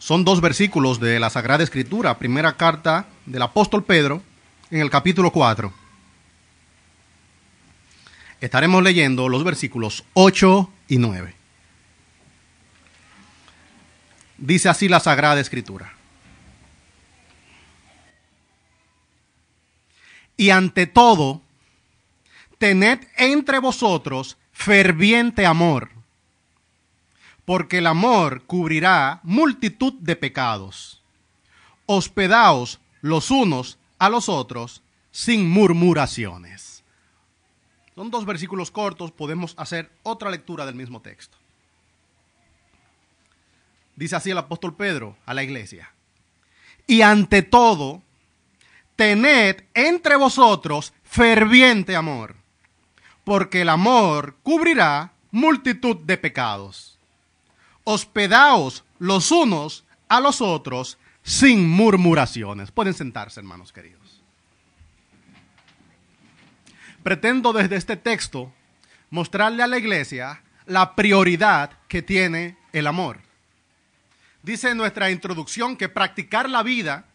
Son dos versículos de la Sagrada Escritura, primera carta del apóstol Pedro, en el capítulo 4. Estaremos leyendo los versículos 8 y 9. Dice así la Sagrada Escritura. Y ante todo, tened entre vosotros ferviente amor, porque el amor cubrirá multitud de pecados. Hospedaos los unos a los otros sin murmuraciones. Son dos versículos cortos, podemos hacer otra lectura del mismo texto. Dice así el apóstol Pedro a la iglesia. Y ante todo, tened entre vosotros ferviente amor, porque el amor cubrirá multitud de pecados. Hospedaos los unos a los otros sin murmuraciones. Pueden sentarse, hermanos queridos. Pretendo desde este texto mostrarle a la iglesia la prioridad que tiene el amor. Dice en nuestra introducción que practicar la vida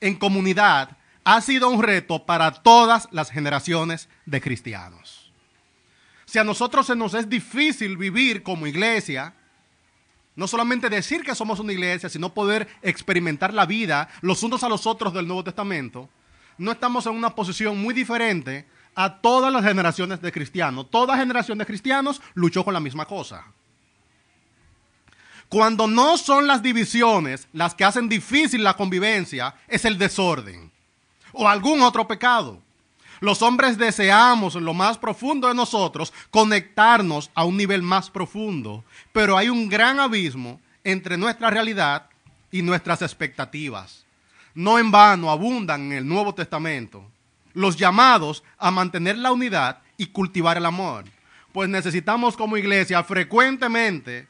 en comunidad ha sido un reto para todas las generaciones de cristianos. Si a nosotros se nos es difícil vivir como iglesia, no solamente decir que somos una iglesia, sino poder experimentar la vida los unos a los otros del Nuevo Testamento, no estamos en una posición muy diferente a todas las generaciones de cristianos. Toda generación de cristianos luchó con la misma cosa. Cuando no son las divisiones las que hacen difícil la convivencia, es el desorden o algún otro pecado. Los hombres deseamos en lo más profundo de nosotros conectarnos a un nivel más profundo, pero hay un gran abismo entre nuestra realidad y nuestras expectativas. No en vano abundan en el Nuevo Testamento los llamados a mantener la unidad y cultivar el amor, pues necesitamos como iglesia frecuentemente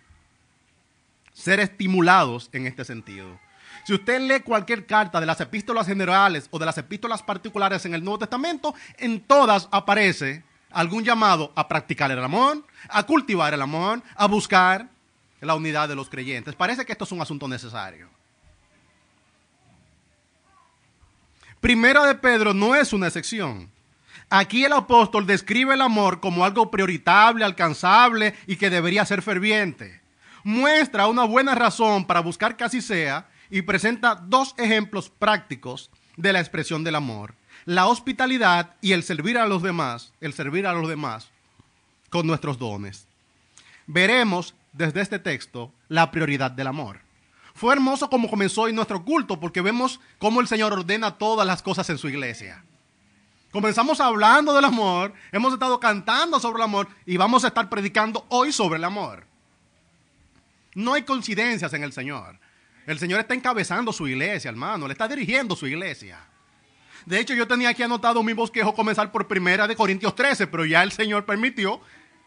ser estimulados en este sentido. Si usted lee cualquier carta de las epístolas generales o de las epístolas particulares en el Nuevo Testamento, en todas aparece algún llamado a practicar el amor, a cultivar el amor, a buscar la unidad de los creyentes. Parece que esto es un asunto necesario. Primera de Pedro no es una excepción. Aquí el apóstol describe el amor como algo prioritable, alcanzable y que debería ser ferviente. Muestra una buena razón para buscar que así sea y presenta dos ejemplos prácticos de la expresión del amor. La hospitalidad y el servir a los demás, el servir a los demás con nuestros dones. Veremos desde este texto la prioridad del amor. Fue hermoso como comenzó hoy nuestro culto porque vemos cómo el Señor ordena todas las cosas en su iglesia. Comenzamos hablando del amor, hemos estado cantando sobre el amor y vamos a estar predicando hoy sobre el amor. No hay coincidencias en el Señor. El Señor está encabezando su iglesia, hermano. Le está dirigiendo su iglesia. De hecho, yo tenía aquí anotado mi bosquejo comenzar por Primera de Corintios 13, pero ya el Señor permitió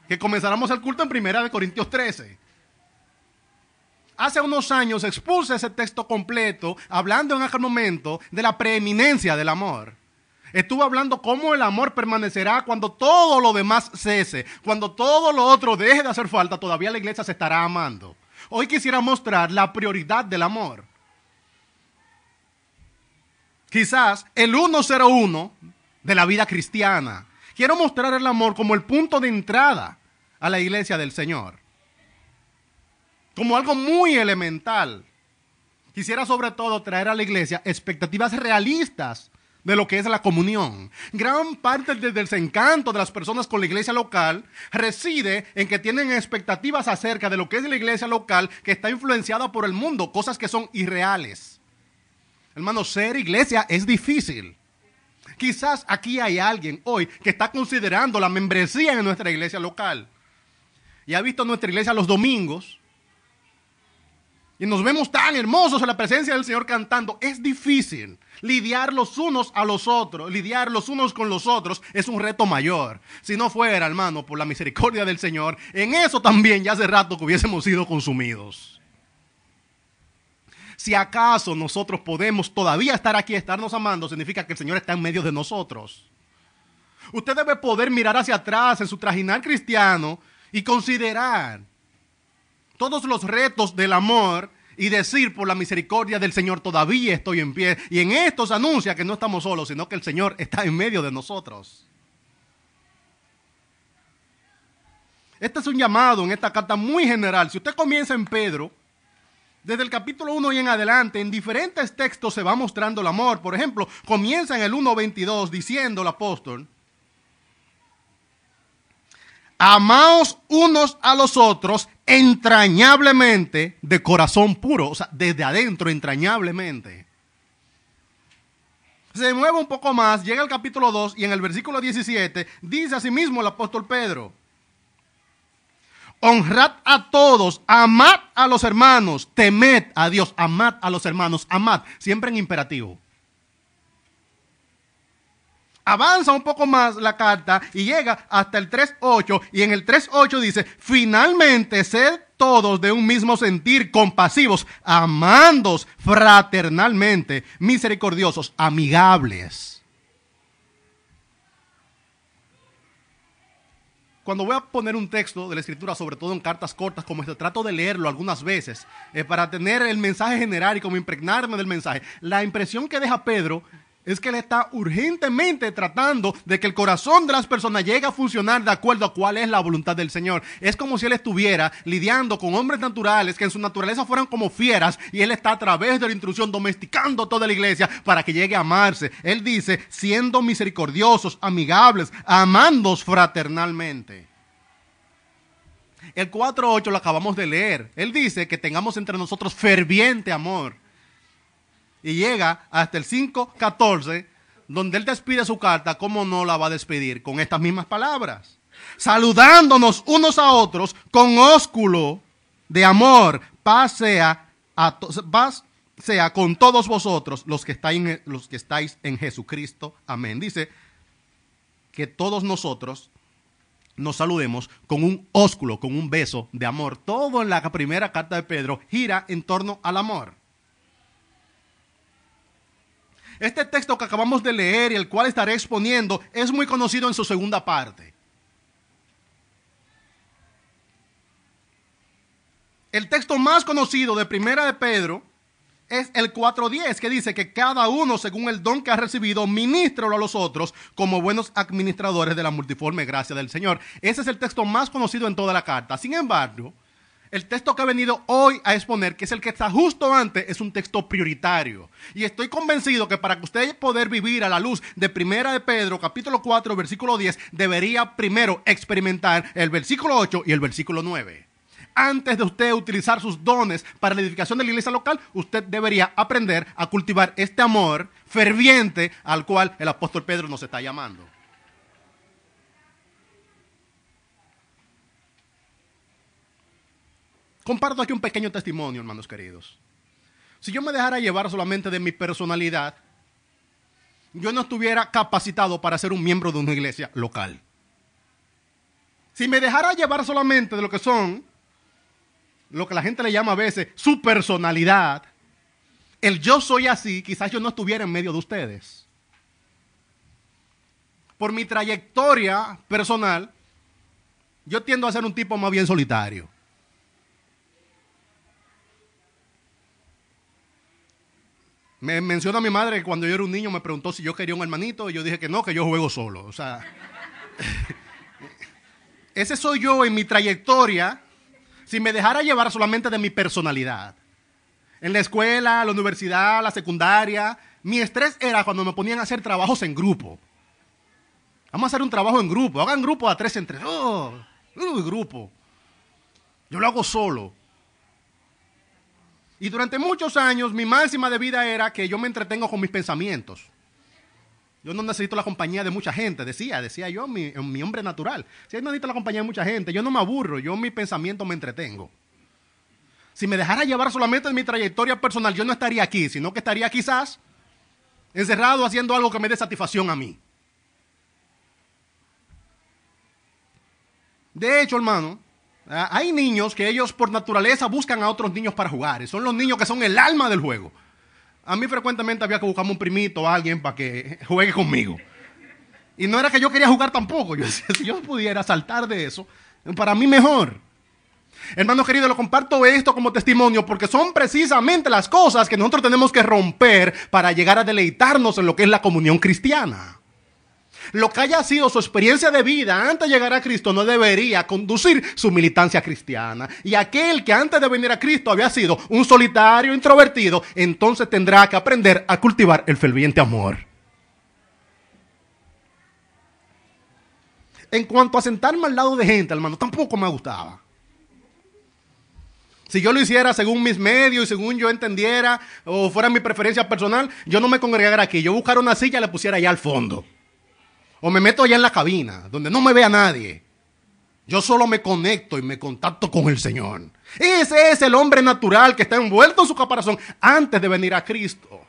que comenzáramos el culto en Primera de Corintios 13. Hace unos años expuse ese texto completo, hablando en aquel momento de la preeminencia del amor. Estuve hablando cómo el amor permanecerá cuando todo lo demás cese, cuando todo lo otro deje de hacer falta, todavía la iglesia se estará amando. Hoy quisiera mostrar la prioridad del amor. Quizás el 101 de la vida cristiana. Quiero mostrar el amor como el punto de entrada a la iglesia del Señor. Como algo muy elemental. Quisiera sobre todo traer a la iglesia expectativas realistas de lo que es la comunión. Gran parte del desencanto de las personas con la iglesia local reside en que tienen expectativas acerca de lo que es la iglesia local que está influenciada por el mundo, cosas que son irreales. Hermano, ser iglesia es difícil. Quizás aquí hay alguien hoy que está considerando la membresía en nuestra iglesia local y ha visto nuestra iglesia los domingos y nos vemos tan hermosos en la presencia del Señor cantando. Es difícil lidiar los unos a los otros, lidiar los unos con los otros es un reto mayor. Si no fuera, hermano, por la misericordia del Señor, en eso también ya hace rato que hubiésemos sido consumidos. Si acaso nosotros podemos todavía estar aquí, estarnos amando, significa que el Señor está en medio de nosotros. Usted debe poder mirar hacia atrás en su trajinar cristiano y considerar todos los retos del amor y decir por la misericordia del Señor todavía estoy en pie. Y en esto se anuncia que no estamos solos, sino que el Señor está en medio de nosotros. Este es un llamado en esta carta muy general. Si usted comienza en Pedro, desde el capítulo 1 y en adelante, en diferentes textos se va mostrando el amor. Por ejemplo, comienza en el 1.22 diciendo el apóstol, amaos unos a los otros entrañablemente de corazón puro, o sea, desde adentro, entrañablemente. Se mueve un poco más, llega al capítulo 2 y en el versículo 17 dice asimismo el apóstol Pedro, honrad a todos, amad a los hermanos, temed a Dios, amad a los hermanos, amad, siempre en imperativo. Avanza un poco más la carta y llega hasta el 3.8 y en el 3.8 dice, finalmente sed todos de un mismo sentir, compasivos, amandos fraternalmente, misericordiosos, amigables. Cuando voy a poner un texto de la escritura, sobre todo en cartas cortas como este, trato de leerlo algunas veces eh, para tener el mensaje general y como impregnarme del mensaje. La impresión que deja Pedro es que él está urgentemente tratando de que el corazón de las personas llegue a funcionar de acuerdo a cuál es la voluntad del Señor. Es como si él estuviera lidiando con hombres naturales que en su naturaleza fueran como fieras y él está a través de la intrusión domesticando toda la iglesia para que llegue a amarse. Él dice, siendo misericordiosos, amigables, amandos fraternalmente. El 4.8 lo acabamos de leer. Él dice que tengamos entre nosotros ferviente amor y llega hasta el 5.14, donde él despide su carta, ¿cómo no la va a despedir? Con estas mismas palabras. Saludándonos unos a otros con ósculo de amor, paz sea, paz sea con todos vosotros los que, estáis en, los que estáis en Jesucristo. Amén. Dice que todos nosotros nos saludemos con un ósculo, con un beso de amor. Todo en la primera carta de Pedro gira en torno al amor. Este texto que acabamos de leer y el cual estaré exponiendo es muy conocido en su segunda parte. El texto más conocido de Primera de Pedro es el 4.10 que dice que cada uno según el don que ha recibido, ministralo a los otros como buenos administradores de la multiforme gracia del Señor. Ese es el texto más conocido en toda la carta. Sin embargo, el texto que he venido hoy a exponer, que es el que está justo antes, es un texto prioritario. Y estoy convencido que para que usted poder vivir a la luz de Primera de Pedro, capítulo 4, versículo 10, debería primero experimentar el versículo 8 y el versículo 9. Antes de usted utilizar sus dones para la edificación de la iglesia local, usted debería aprender a cultivar este amor ferviente al cual el apóstol Pedro nos está llamando. Comparto aquí un pequeño testimonio, hermanos queridos. Si yo me dejara llevar solamente de mi personalidad, yo no estuviera capacitado para ser un miembro de una iglesia local. Si me dejara llevar solamente de lo que son, lo que la gente le llama a veces su personalidad, el yo soy así, quizás yo no estuviera en medio de ustedes. Por mi trayectoria personal, yo tiendo a ser un tipo más bien solitario. Me menciona mi madre que cuando yo era un niño me preguntó si yo quería un hermanito y yo dije que no, que yo juego solo. O sea, ese soy yo en mi trayectoria si me dejara llevar solamente de mi personalidad. En la escuela, la universidad, la secundaria, mi estrés era cuando me ponían a hacer trabajos en grupo. Vamos a hacer un trabajo en grupo. Hagan grupo a tres entre. Oh, grupo. Yo lo hago solo. Y durante muchos años mi máxima de vida era que yo me entretengo con mis pensamientos. Yo no necesito la compañía de mucha gente, decía, decía yo, mi, mi hombre natural. Si no necesito la compañía de mucha gente, yo no me aburro, yo en mi pensamiento me entretengo. Si me dejara llevar solamente en mi trayectoria personal, yo no estaría aquí, sino que estaría quizás encerrado haciendo algo que me dé satisfacción a mí. De hecho, hermano, hay niños que ellos por naturaleza buscan a otros niños para jugar. son los niños que son el alma del juego. A mí frecuentemente había que buscarme un primito o alguien para que juegue conmigo. Y no era que yo quería jugar tampoco. Yo decía, si yo pudiera saltar de eso, para mí mejor. Hermano querido, lo comparto esto como testimonio porque son precisamente las cosas que nosotros tenemos que romper para llegar a deleitarnos en lo que es la comunión cristiana. Lo que haya sido su experiencia de vida antes de llegar a Cristo no debería conducir su militancia cristiana. Y aquel que antes de venir a Cristo había sido un solitario introvertido, entonces tendrá que aprender a cultivar el ferviente amor. En cuanto a sentarme al lado de gente, hermano, tampoco me gustaba. Si yo lo hiciera según mis medios y según yo entendiera o fuera mi preferencia personal, yo no me congregara aquí. Yo buscara una silla y la pusiera allá al fondo. O me meto allá en la cabina, donde no me vea nadie. Yo solo me conecto y me contacto con el Señor. Ese es el hombre natural que está envuelto en su caparazón antes de venir a Cristo.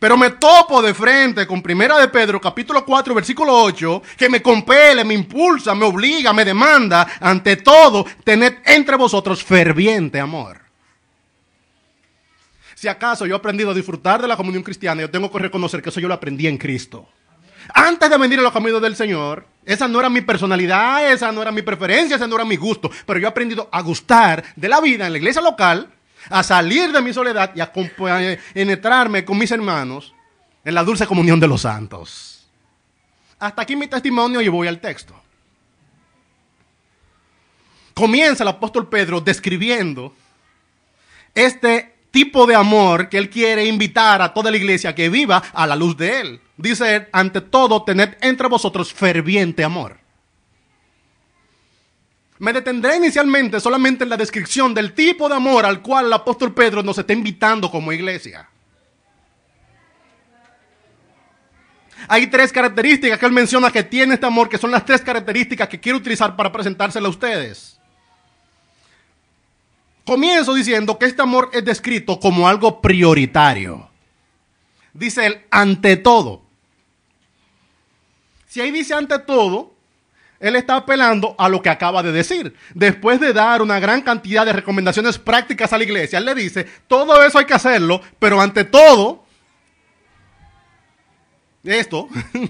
Pero me topo de frente con Primera de Pedro, capítulo 4, versículo 8, que me compele, me impulsa, me obliga, me demanda, ante todo, tener entre vosotros ferviente amor. Si acaso yo he aprendido a disfrutar de la comunión cristiana, yo tengo que reconocer que eso yo lo aprendí en Cristo. Antes de venir a los caminos del Señor, esa no era mi personalidad, esa no era mi preferencia, esa no era mi gusto, pero yo he aprendido a gustar de la vida en la iglesia local a salir de mi soledad y a penetrarme con mis hermanos en la dulce comunión de los santos. Hasta aquí mi testimonio y voy al texto. Comienza el apóstol Pedro describiendo este tipo de amor que él quiere invitar a toda la iglesia que viva a la luz de él. Dice, ante todo, tened entre vosotros ferviente amor. Me detendré inicialmente solamente en la descripción del tipo de amor al cual el apóstol Pedro nos está invitando como iglesia. Hay tres características que él menciona que tiene este amor, que son las tres características que quiero utilizar para presentársela a ustedes. Comienzo diciendo que este amor es descrito como algo prioritario. Dice él, ante todo. Si ahí dice ante todo, él está apelando a lo que acaba de decir. Después de dar una gran cantidad de recomendaciones prácticas a la iglesia, él le dice, todo eso hay que hacerlo, pero ante todo, esto,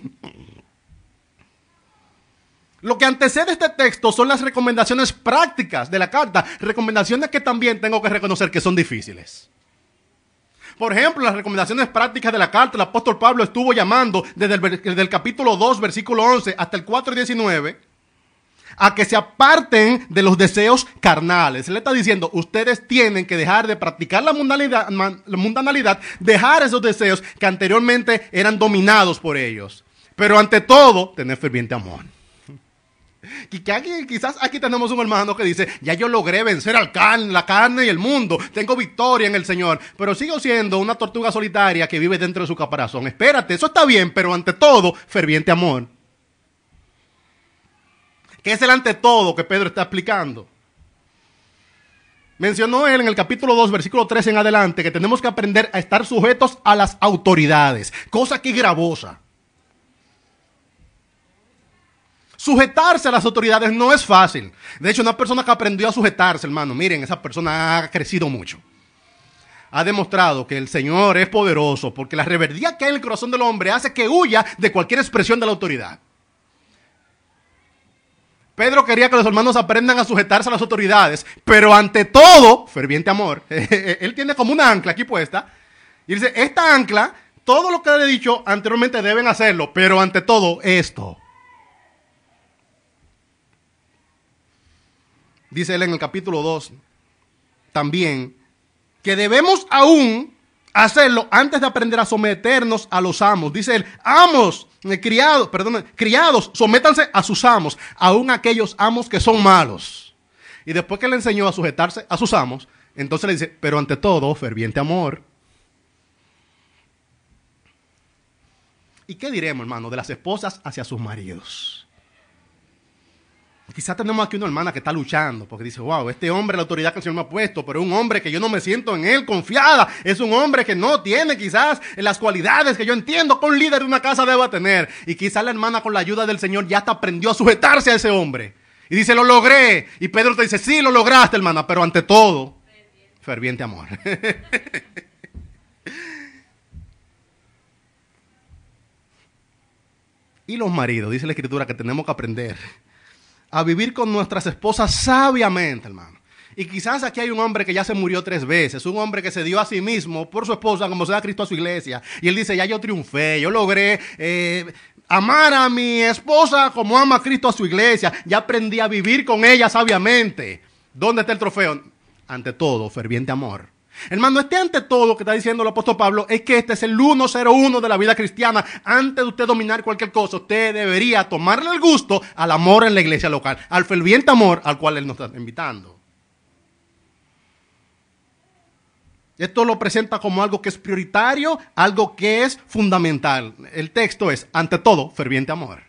lo que antecede este texto son las recomendaciones prácticas de la carta, recomendaciones que también tengo que reconocer que son difíciles. Por ejemplo, las recomendaciones prácticas de la carta, el apóstol Pablo estuvo llamando desde el, capítulo 2, versículo 11 hasta el 4, 19, a que se aparten de los deseos carnales. Él está diciendo, ustedes tienen que dejar de practicar la mundanalidad, la mundanalidad, dejar esos deseos que anteriormente eran dominados por ellos. Pero ante todo, tener ferviente amor. Quizás aquí tenemos un hermano que dice, ya yo logré vencer al can, la carne y el mundo, tengo victoria en el Señor, pero sigo siendo una tortuga solitaria que vive dentro de su caparazón. Espérate, eso está bien, pero ante todo, ferviente amor. ¿Qué es el ante todo que Pedro está explicando? Mencionó él en el capítulo 2, versículo 3 en adelante, que tenemos que aprender a estar sujetos a las autoridades, cosa que es gravosa. Sujetarse a las autoridades no es fácil. De hecho, una persona que aprendió a sujetarse, hermano, miren, esa persona ha crecido mucho. Ha demostrado que el Señor es poderoso porque la reverdía que hay en el corazón del hombre hace que huya de cualquier expresión de la autoridad. Pedro quería que los hermanos aprendan a sujetarse a las autoridades, pero ante todo, ferviente amor, él tiene como una ancla aquí puesta, y dice, esta ancla, todo lo que le he dicho anteriormente deben hacerlo, pero ante todo esto. Dice él en el capítulo 2, también, que debemos aún hacerlo antes de aprender a someternos a los amos. Dice él, amos, eh, criados, perdón, criados, sométanse a sus amos, aún aquellos amos que son malos. Y después que le enseñó a sujetarse a sus amos, entonces le dice, pero ante todo, ferviente amor. ¿Y qué diremos, hermano, de las esposas hacia sus maridos? Quizás tenemos aquí una hermana que está luchando porque dice, wow, este hombre, la autoridad que el Señor me ha puesto, pero es un hombre que yo no me siento en él confiada. Es un hombre que no tiene quizás las cualidades que yo entiendo que un líder de una casa deba tener. Y quizás la hermana con la ayuda del Señor ya hasta aprendió a sujetarse a ese hombre. Y dice, lo logré. Y Pedro te dice, sí, lo lograste, hermana, pero ante todo, ferviente amor. y los maridos, dice la escritura, que tenemos que aprender a vivir con nuestras esposas sabiamente, hermano. Y quizás aquí hay un hombre que ya se murió tres veces, un hombre que se dio a sí mismo por su esposa como se da Cristo a su iglesia. Y él dice, ya yo triunfé, yo logré eh, amar a mi esposa como ama a Cristo a su iglesia, ya aprendí a vivir con ella sabiamente. ¿Dónde está el trofeo? Ante todo, ferviente amor. Hermano, este ante todo que está diciendo el apóstol Pablo es que este es el 101 de la vida cristiana. Antes de usted dominar cualquier cosa, usted debería tomarle el gusto al amor en la iglesia local, al ferviente amor al cual él nos está invitando. Esto lo presenta como algo que es prioritario, algo que es fundamental. El texto es, ante todo, ferviente amor.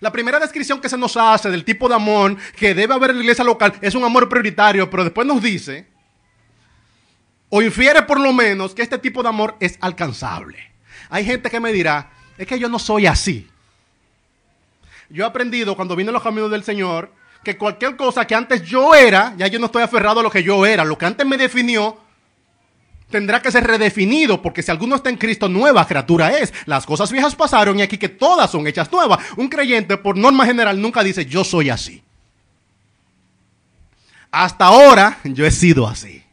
La primera descripción que se nos hace del tipo de amor que debe haber en la iglesia local es un amor prioritario, pero después nos dice, o infiere por lo menos, que este tipo de amor es alcanzable. Hay gente que me dirá, es que yo no soy así. Yo he aprendido cuando vine a los caminos del Señor que cualquier cosa que antes yo era, ya yo no estoy aferrado a lo que yo era. Lo que antes me definió tendrá que ser redefinido, porque si alguno está en Cristo, nueva criatura es. Las cosas viejas pasaron y aquí que todas son hechas nuevas. Un creyente, por norma general, nunca dice yo soy así. Hasta ahora yo he sido así.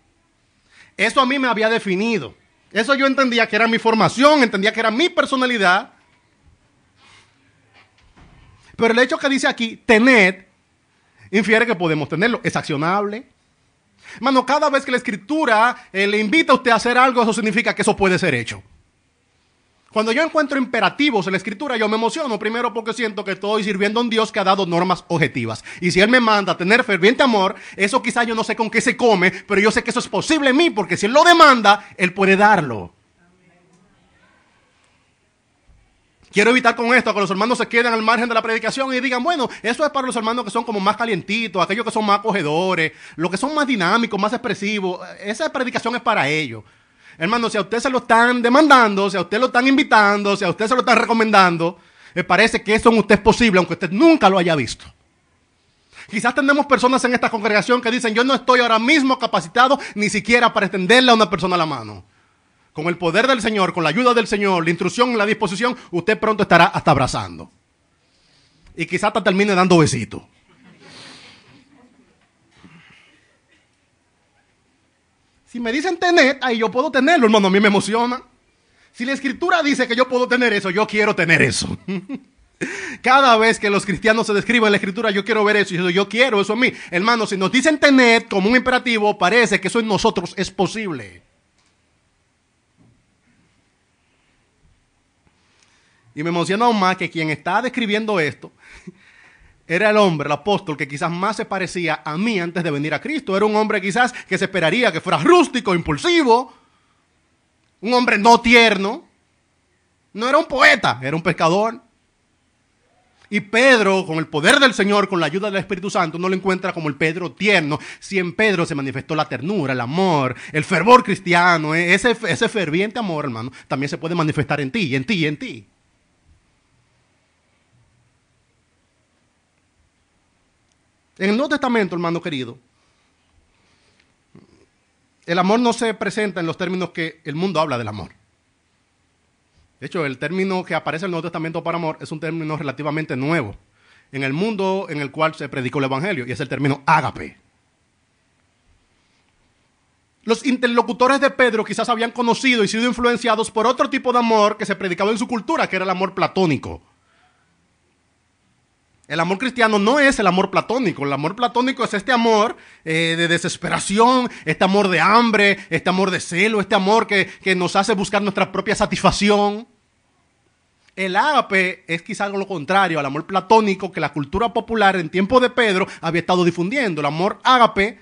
Eso a mí me había definido. Eso yo entendía que era mi formación, entendía que era mi personalidad. Pero el hecho que dice aquí, tened, infiere que podemos tenerlo. Es accionable. Hermano, cada vez que la escritura eh, le invita a usted a hacer algo, eso significa que eso puede ser hecho. Cuando yo encuentro imperativos en la escritura, yo me emociono. Primero porque siento que estoy sirviendo a un Dios que ha dado normas objetivas. Y si Él me manda a tener ferviente amor, eso quizá yo no sé con qué se come, pero yo sé que eso es posible en mí, porque si Él lo demanda, Él puede darlo. Quiero evitar con esto que los hermanos se queden al margen de la predicación y digan, bueno, eso es para los hermanos que son como más calientitos, aquellos que son más acogedores, los que son más dinámicos, más expresivos. Esa predicación es para ellos. Hermano, si a usted se lo están demandando, si a usted lo están invitando, si a usted se lo están recomendando, me parece que eso en usted es posible, aunque usted nunca lo haya visto. Quizás tenemos personas en esta congregación que dicen, yo no estoy ahora mismo capacitado ni siquiera para extenderle a una persona la mano. Con el poder del Señor, con la ayuda del Señor, la instrucción, la disposición, usted pronto estará hasta abrazando. Y quizás hasta termine dando besitos. Si me dicen tener, ahí yo puedo tenerlo, hermano, a mí me emociona. Si la escritura dice que yo puedo tener eso, yo quiero tener eso. Cada vez que los cristianos se describen en la escritura, yo quiero ver eso. Yo, quiero eso a mí. Hermano, si nos dicen tener como un imperativo, parece que eso en nosotros es posible. Y me emociona aún más que quien está describiendo esto era el hombre, el apóstol, que quizás más se parecía a mí antes de venir a Cristo. Era un hombre quizás que se esperaría que fuera rústico, impulsivo, un hombre no tierno. No era un poeta, era un pescador. Y Pedro, con el poder del Señor, con la ayuda del Espíritu Santo, no lo encuentra como el Pedro tierno. Si en Pedro se manifestó la ternura, el amor, el fervor cristiano, eh, ese, ese ferviente amor, hermano, también se puede manifestar en ti, en ti, en ti. En el Nuevo Testamento, hermano querido, el amor no se presenta en los términos que el mundo habla del amor. De hecho, el término que aparece en el Nuevo Testamento para amor es un término relativamente nuevo en el mundo en el cual se predicó el Evangelio, y es el término ágape. Los interlocutores de Pedro quizás habían conocido y sido influenciados por otro tipo de amor que se predicaba en su cultura, que era el amor platónico. El amor cristiano no es el amor platónico. El amor platónico es este amor eh, de desesperación, este amor de hambre, este amor de celo, este amor que, que nos hace buscar nuestra propia satisfacción. El ágape es quizás lo contrario al amor platónico que la cultura popular en tiempo de Pedro había estado difundiendo. El amor ágape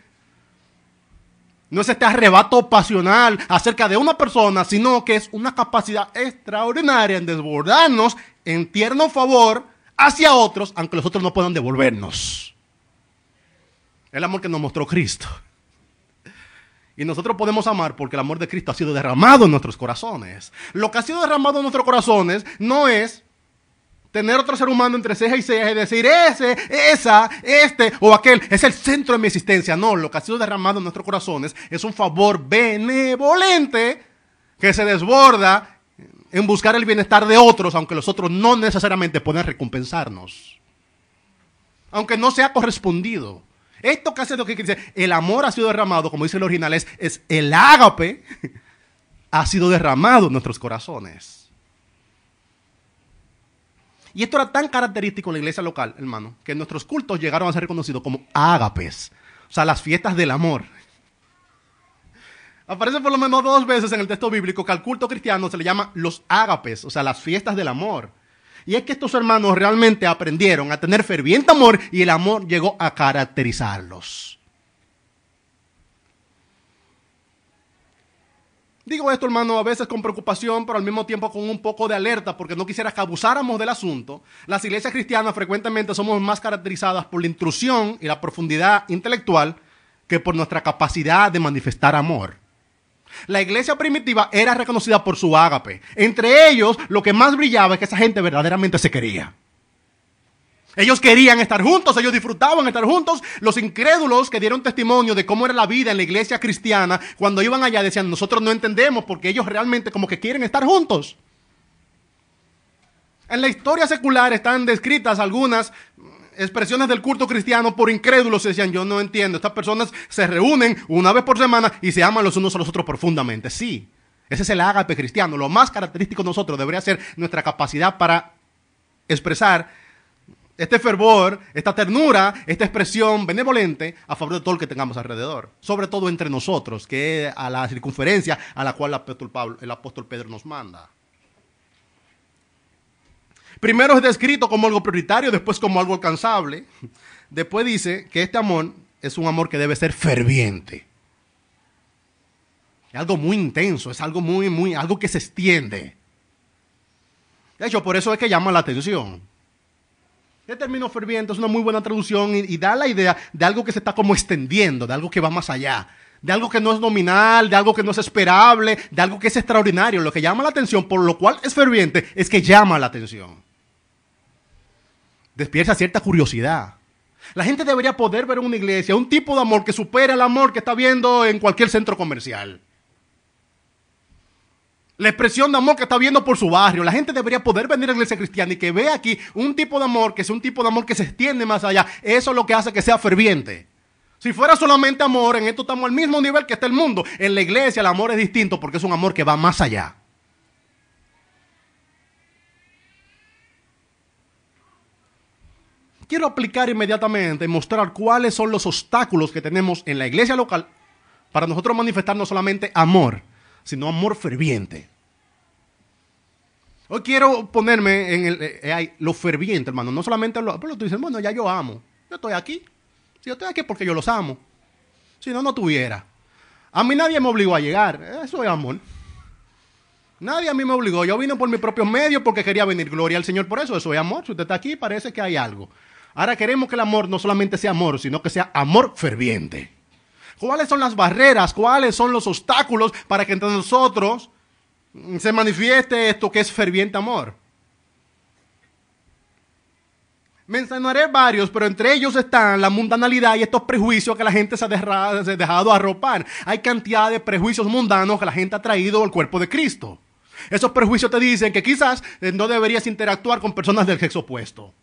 no es este arrebato pasional acerca de una persona, sino que es una capacidad extraordinaria en desbordarnos en tierno favor hacia otros, aunque los otros no puedan devolvernos. El amor que nos mostró Cristo. Y nosotros podemos amar porque el amor de Cristo ha sido derramado en nuestros corazones. Lo que ha sido derramado en nuestros corazones no es tener otro ser humano entre ceja y ceja y decir ese, esa, este o aquel es el centro de mi existencia. No, lo que ha sido derramado en nuestros corazones es un favor benevolente que se desborda en buscar el bienestar de otros, aunque los otros no necesariamente puedan recompensarnos. aunque no sea correspondido. Esto que hace lo que dice, el amor ha sido derramado, como dice el original, es, es el ágape, ha sido derramado en nuestros corazones. Y esto era tan característico en la iglesia local, hermano, que nuestros cultos llegaron a ser reconocidos como ágapes, o sea, las fiestas del amor. Aparece por lo menos dos veces en el texto bíblico que al culto cristiano se le llama los ágapes, o sea, las fiestas del amor. Y es que estos hermanos realmente aprendieron a tener ferviente amor y el amor llegó a caracterizarlos. Digo esto, hermano, a veces con preocupación, pero al mismo tiempo con un poco de alerta, porque no quisiera que abusáramos del asunto. Las iglesias cristianas frecuentemente somos más caracterizadas por la intrusión y la profundidad intelectual que por nuestra capacidad de manifestar amor. La iglesia primitiva era reconocida por su ágape. Entre ellos, lo que más brillaba es que esa gente verdaderamente se quería. Ellos querían estar juntos, ellos disfrutaban estar juntos. Los incrédulos que dieron testimonio de cómo era la vida en la iglesia cristiana, cuando iban allá decían, nosotros no entendemos porque ellos realmente como que quieren estar juntos. En la historia secular están descritas algunas expresiones del culto cristiano por incrédulos decían, yo no entiendo, estas personas se reúnen una vez por semana y se aman los unos a los otros profundamente. Sí, ese es el ágape cristiano. Lo más característico de nosotros debería ser nuestra capacidad para expresar este fervor, esta ternura, esta expresión benevolente a favor de todo el que tengamos alrededor, sobre todo entre nosotros, que es a la circunferencia a la cual el apóstol, Pablo, el apóstol Pedro nos manda. Primero es descrito como algo prioritario, después como algo alcanzable. Después dice que este amor es un amor que debe ser ferviente. Es algo muy intenso, es algo muy, muy, algo que se extiende. De hecho, por eso es que llama la atención. El término ferviente es una muy buena traducción y, y, da la idea de algo que se está como extendiendo, de algo que va más allá, de algo que no es nominal, de algo que no es esperable, de algo que es extraordinario. Lo que llama la atención, por lo cual es ferviente, es que llama la atención despierta cierta curiosidad. La gente debería poder ver en una iglesia un tipo de amor que supere el amor que está viendo en cualquier centro comercial. La expresión de amor que está viendo por su barrio. La gente debería poder venir a la iglesia cristiana y que vea aquí un tipo de amor que es un tipo de amor que se extiende más allá. Eso es lo que hace que sea ferviente. Si fuera solamente amor, en esto estamos al mismo nivel que está el mundo. En la iglesia el amor es distinto porque es un amor que va más allá. quiero aplicar inmediatamente y mostrar cuáles son los obstáculos que tenemos en la iglesia local para nosotros manifestar no solamente amor, sino amor ferviente. Hoy quiero ponerme en el, eh, eh, lo ferviente, hermano. No solamente lo, pero tú dices, bueno, ya yo amo. Yo estoy aquí. Si yo estoy aquí porque yo los amo. Si no, no tuviera. A mí nadie me obligó a llegar. Eso es amor. Nadie a mí me obligó. Yo vine por mis propios medios porque quería venir. Gloria al Señor por eso. Eso es amor. Si usted está aquí, parece que hay algo. Ahora queremos que el amor no solamente sea amor, sino que sea amor ferviente. ¿Cuáles son las barreras? ¿Cuáles son los obstáculos para que entre nosotros se manifieste esto que es ferviente amor? Mencionaré varios, pero entre ellos están la mundanalidad y estos prejuicios que la gente se ha dejado arropar. Hay cantidad de prejuicios mundanos que la gente ha traído al cuerpo de Cristo. Esos prejuicios te dicen que quizás eh, no deberías interactuar con personas del sexo opuesto.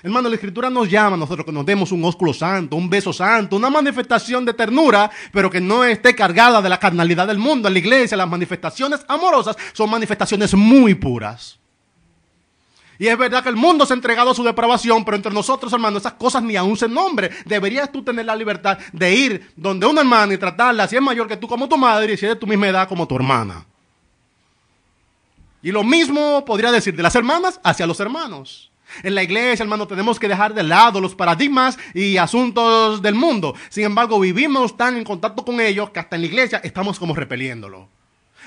Hermano, la escritura nos llama a nosotros que nos demos un ósculo santo, un beso santo, una manifestación de ternura, pero que no esté cargada de la carnalidad del mundo. En la iglesia las manifestaciones amorosas son manifestaciones muy puras. Y es verdad que el mundo se ha entregado a su depravación, pero entre nosotros, hermano, esas cosas ni aún se nombre. Deberías tú tener la libertad de ir donde una hermana y tratarla, si es mayor que tú, como tu madre, y si es de tu misma edad, como tu hermana. Y lo mismo podría decir de las hermanas hacia los hermanos. En la iglesia, hermano, tenemos que dejar de lado los paradigmas y asuntos del mundo. Sin embargo, vivimos tan en contacto con ellos que hasta en la iglesia estamos como repeliéndolo.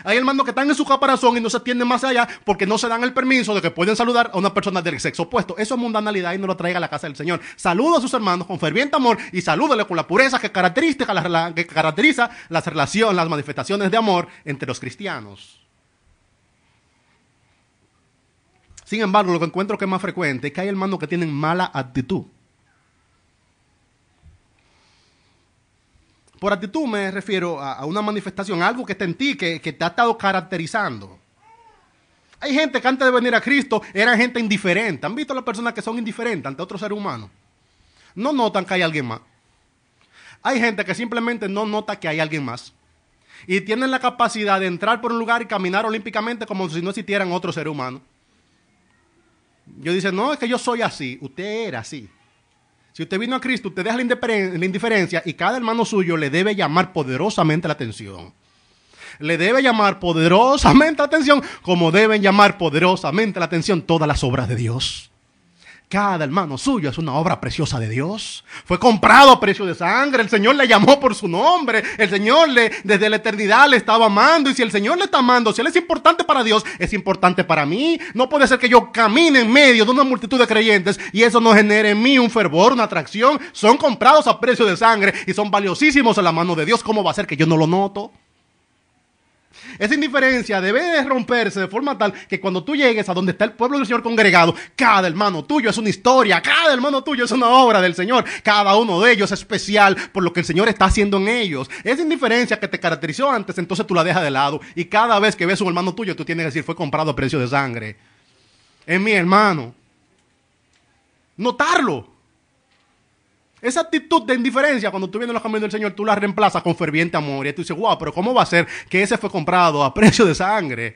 Hay hermanos que están en su caparazón y no se atienden más allá porque no se dan el permiso de que pueden saludar a una persona del sexo opuesto. Eso es mundanalidad y no lo traiga a la casa del Señor. Saluda a sus hermanos con ferviente amor y salúdale con la pureza que caracteriza, que caracteriza las relaciones, las manifestaciones de amor entre los cristianos. Sin embargo, lo que encuentro que es más frecuente es que hay hermanos que tienen mala actitud. Por actitud me refiero a, una manifestación, algo que está en ti, que, te ha estado caracterizando. Hay gente que antes de venir a Cristo era gente indiferente. ¿Han visto las personas que son indiferentes ante otro ser humano? no notan que hay alguien más. Hay gente que simplemente no nota que hay alguien más. Y tienen la capacidad de entrar por un lugar y caminar olímpicamente como si no existieran otro ser humano. Yo dice, no, es que yo soy así. Usted era así. Si usted vino a Cristo, usted deja la indiferencia y cada hermano suyo le debe llamar poderosamente la atención. Le debe llamar poderosamente la atención como deben llamar poderosamente la atención todas las obras de Dios. Cada hermano suyo es una obra preciosa de Dios. Fue comprado a precio de sangre. El Señor le llamó por su nombre. El Señor le, desde la eternidad le estaba amando. Y si el Señor le está amando, si Él es importante para Dios, es importante para mí. No puede ser que yo camine en medio de una multitud de creyentes y eso no genere en mí un fervor, una atracción. Son comprados a precio de sangre y son valiosísimos en la mano de Dios. ¿Cómo va a ser que yo no lo noto? Esa indiferencia debe de romperse de forma tal que cuando tú llegues a donde está el pueblo del Señor congregado, cada hermano tuyo es una historia, cada hermano tuyo es una obra del Señor, cada uno de ellos es especial por lo que el Señor está haciendo en ellos. Esa indiferencia que te caracterizó antes, entonces tú la dejas de lado y cada vez que ves un hermano tuyo, tú tienes que decir, fue comprado a precio de sangre. Es mi hermano. Notarlo. Esa actitud de indiferencia, cuando tú vienes en los caminos del Señor, tú la reemplazas con ferviente amor. Y tú dices, wow, pero ¿cómo va a ser que ese fue comprado a precio de sangre?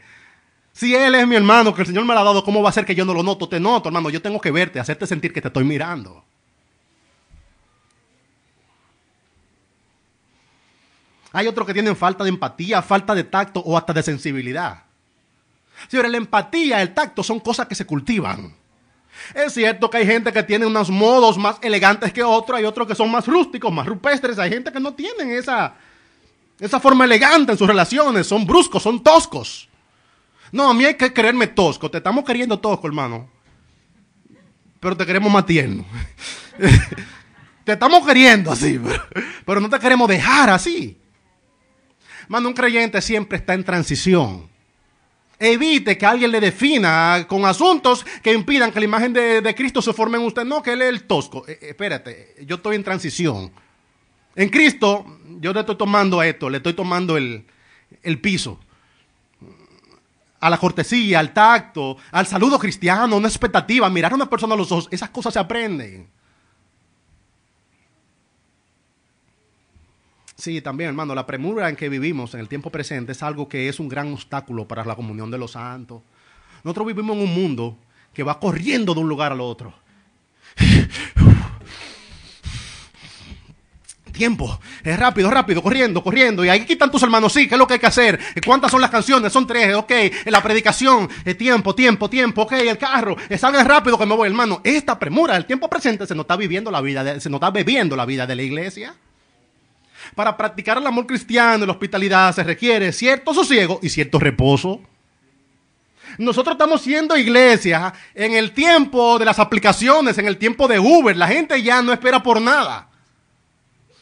Si Él es mi hermano, que el Señor me lo ha dado, ¿cómo va a ser que yo no lo noto? Te noto, hermano. Yo tengo que verte, hacerte sentir que te estoy mirando. Hay otros que tienen falta de empatía, falta de tacto o hasta de sensibilidad. Señores, la empatía, el tacto son cosas que se cultivan. Es cierto que hay gente que tiene unos modos más elegantes que otros, hay otros que son más rústicos, más rupestres, hay gente que no tienen esa, esa forma elegante en sus relaciones, son bruscos, son toscos. No, a mí hay que creerme tosco, te estamos queriendo tosco, hermano. Pero te queremos más tierno. te estamos queriendo así, pero, pero no te queremos dejar así. Mano, un creyente siempre está en transición. Evite que alguien le defina con asuntos que impidan que la imagen de, Cristo se forme en usted. No, que él es el tosco. Eh, eh, espérate, yo estoy en transición. En Cristo, yo le estoy tomando esto, le estoy tomando el, el piso. A la cortesía, al tacto, al saludo cristiano, una expectativa, mirar a una persona a los ojos. Esas cosas se aprenden. Sí, también, hermano, la premura en que vivimos en el tiempo presente es algo que es un gran obstáculo para la comunión de los santos. Nosotros vivimos en un mundo que va corriendo de un lugar al otro. Tiempo, es rápido, rápido, corriendo, corriendo. Y aquí están tus hermanos, sí, ¿qué es lo que hay que hacer? ¿Cuántas son las canciones? Son tres, ok. La predicación, tiempo, tiempo, tiempo, ok. El carro, salga rápido que me voy, hermano. Esta premura, el tiempo presente, se nos está viviendo la vida, se nos está bebiendo la vida de la iglesia. Para practicar el amor cristiano y la hospitalidad se requiere cierto sosiego y cierto reposo. Nosotros estamos siendo iglesia en el tiempo de las aplicaciones, en el tiempo de Uber. La gente ya no espera por nada.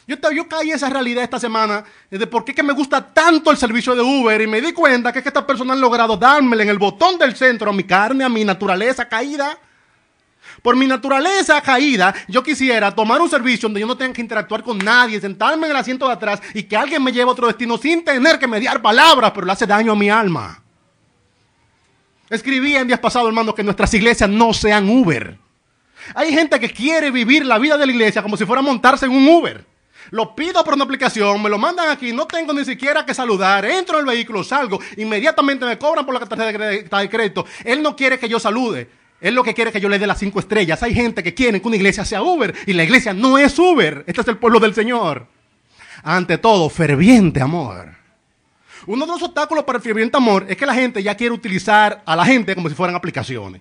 Yo, yo caí en esa realidad esta semana de por qué que me gusta tanto el servicio de Uber y me di cuenta que, es que estas personas han logrado dármele en el botón del centro a mi carne, a mi naturaleza caída. Por mi naturaleza caída, yo quisiera tomar un servicio donde yo no tenga que interactuar con nadie, sentarme en el asiento de atrás y que alguien me lleve a otro destino sin tener que mediar palabras, pero le hace daño a mi alma. Escribí en días pasados, hermano, que nuestras iglesias no sean Uber. Hay gente que quiere vivir la vida de la iglesia como si fuera a montarse en un Uber. Lo pido por una aplicación, me lo mandan aquí, no tengo ni siquiera que saludar, entro en el vehículo, salgo, inmediatamente me cobran por la tarjeta de crédito. Él no quiere que yo salude. Él lo que quiere que yo le dé las cinco estrellas. Hay gente que quiere que una iglesia sea Uber y la iglesia no es Uber. Este es el pueblo del Señor. Ante todo, ferviente amor. Uno de los obstáculos para el ferviente amor es que la gente ya quiere utilizar a la gente como si fueran aplicaciones.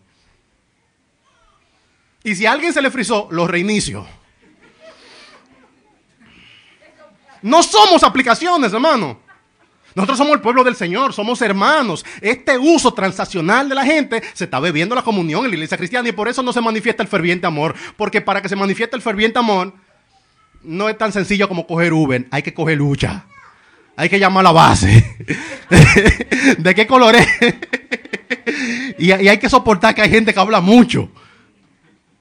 Y si a alguien se le frizó, lo reinicio. No somos aplicaciones, hermano. Nosotros somos el pueblo del Señor, somos hermanos. Este uso transaccional de la gente se está bebiendo la comunión en la iglesia cristiana y por eso no se manifiesta el ferviente amor. Porque para que se manifieste el ferviente amor, no es tan sencillo como coger Uber, hay que coger lucha. Hay que llamar a la base. ¿De qué color es? y, hay que soportar que hay gente que habla mucho.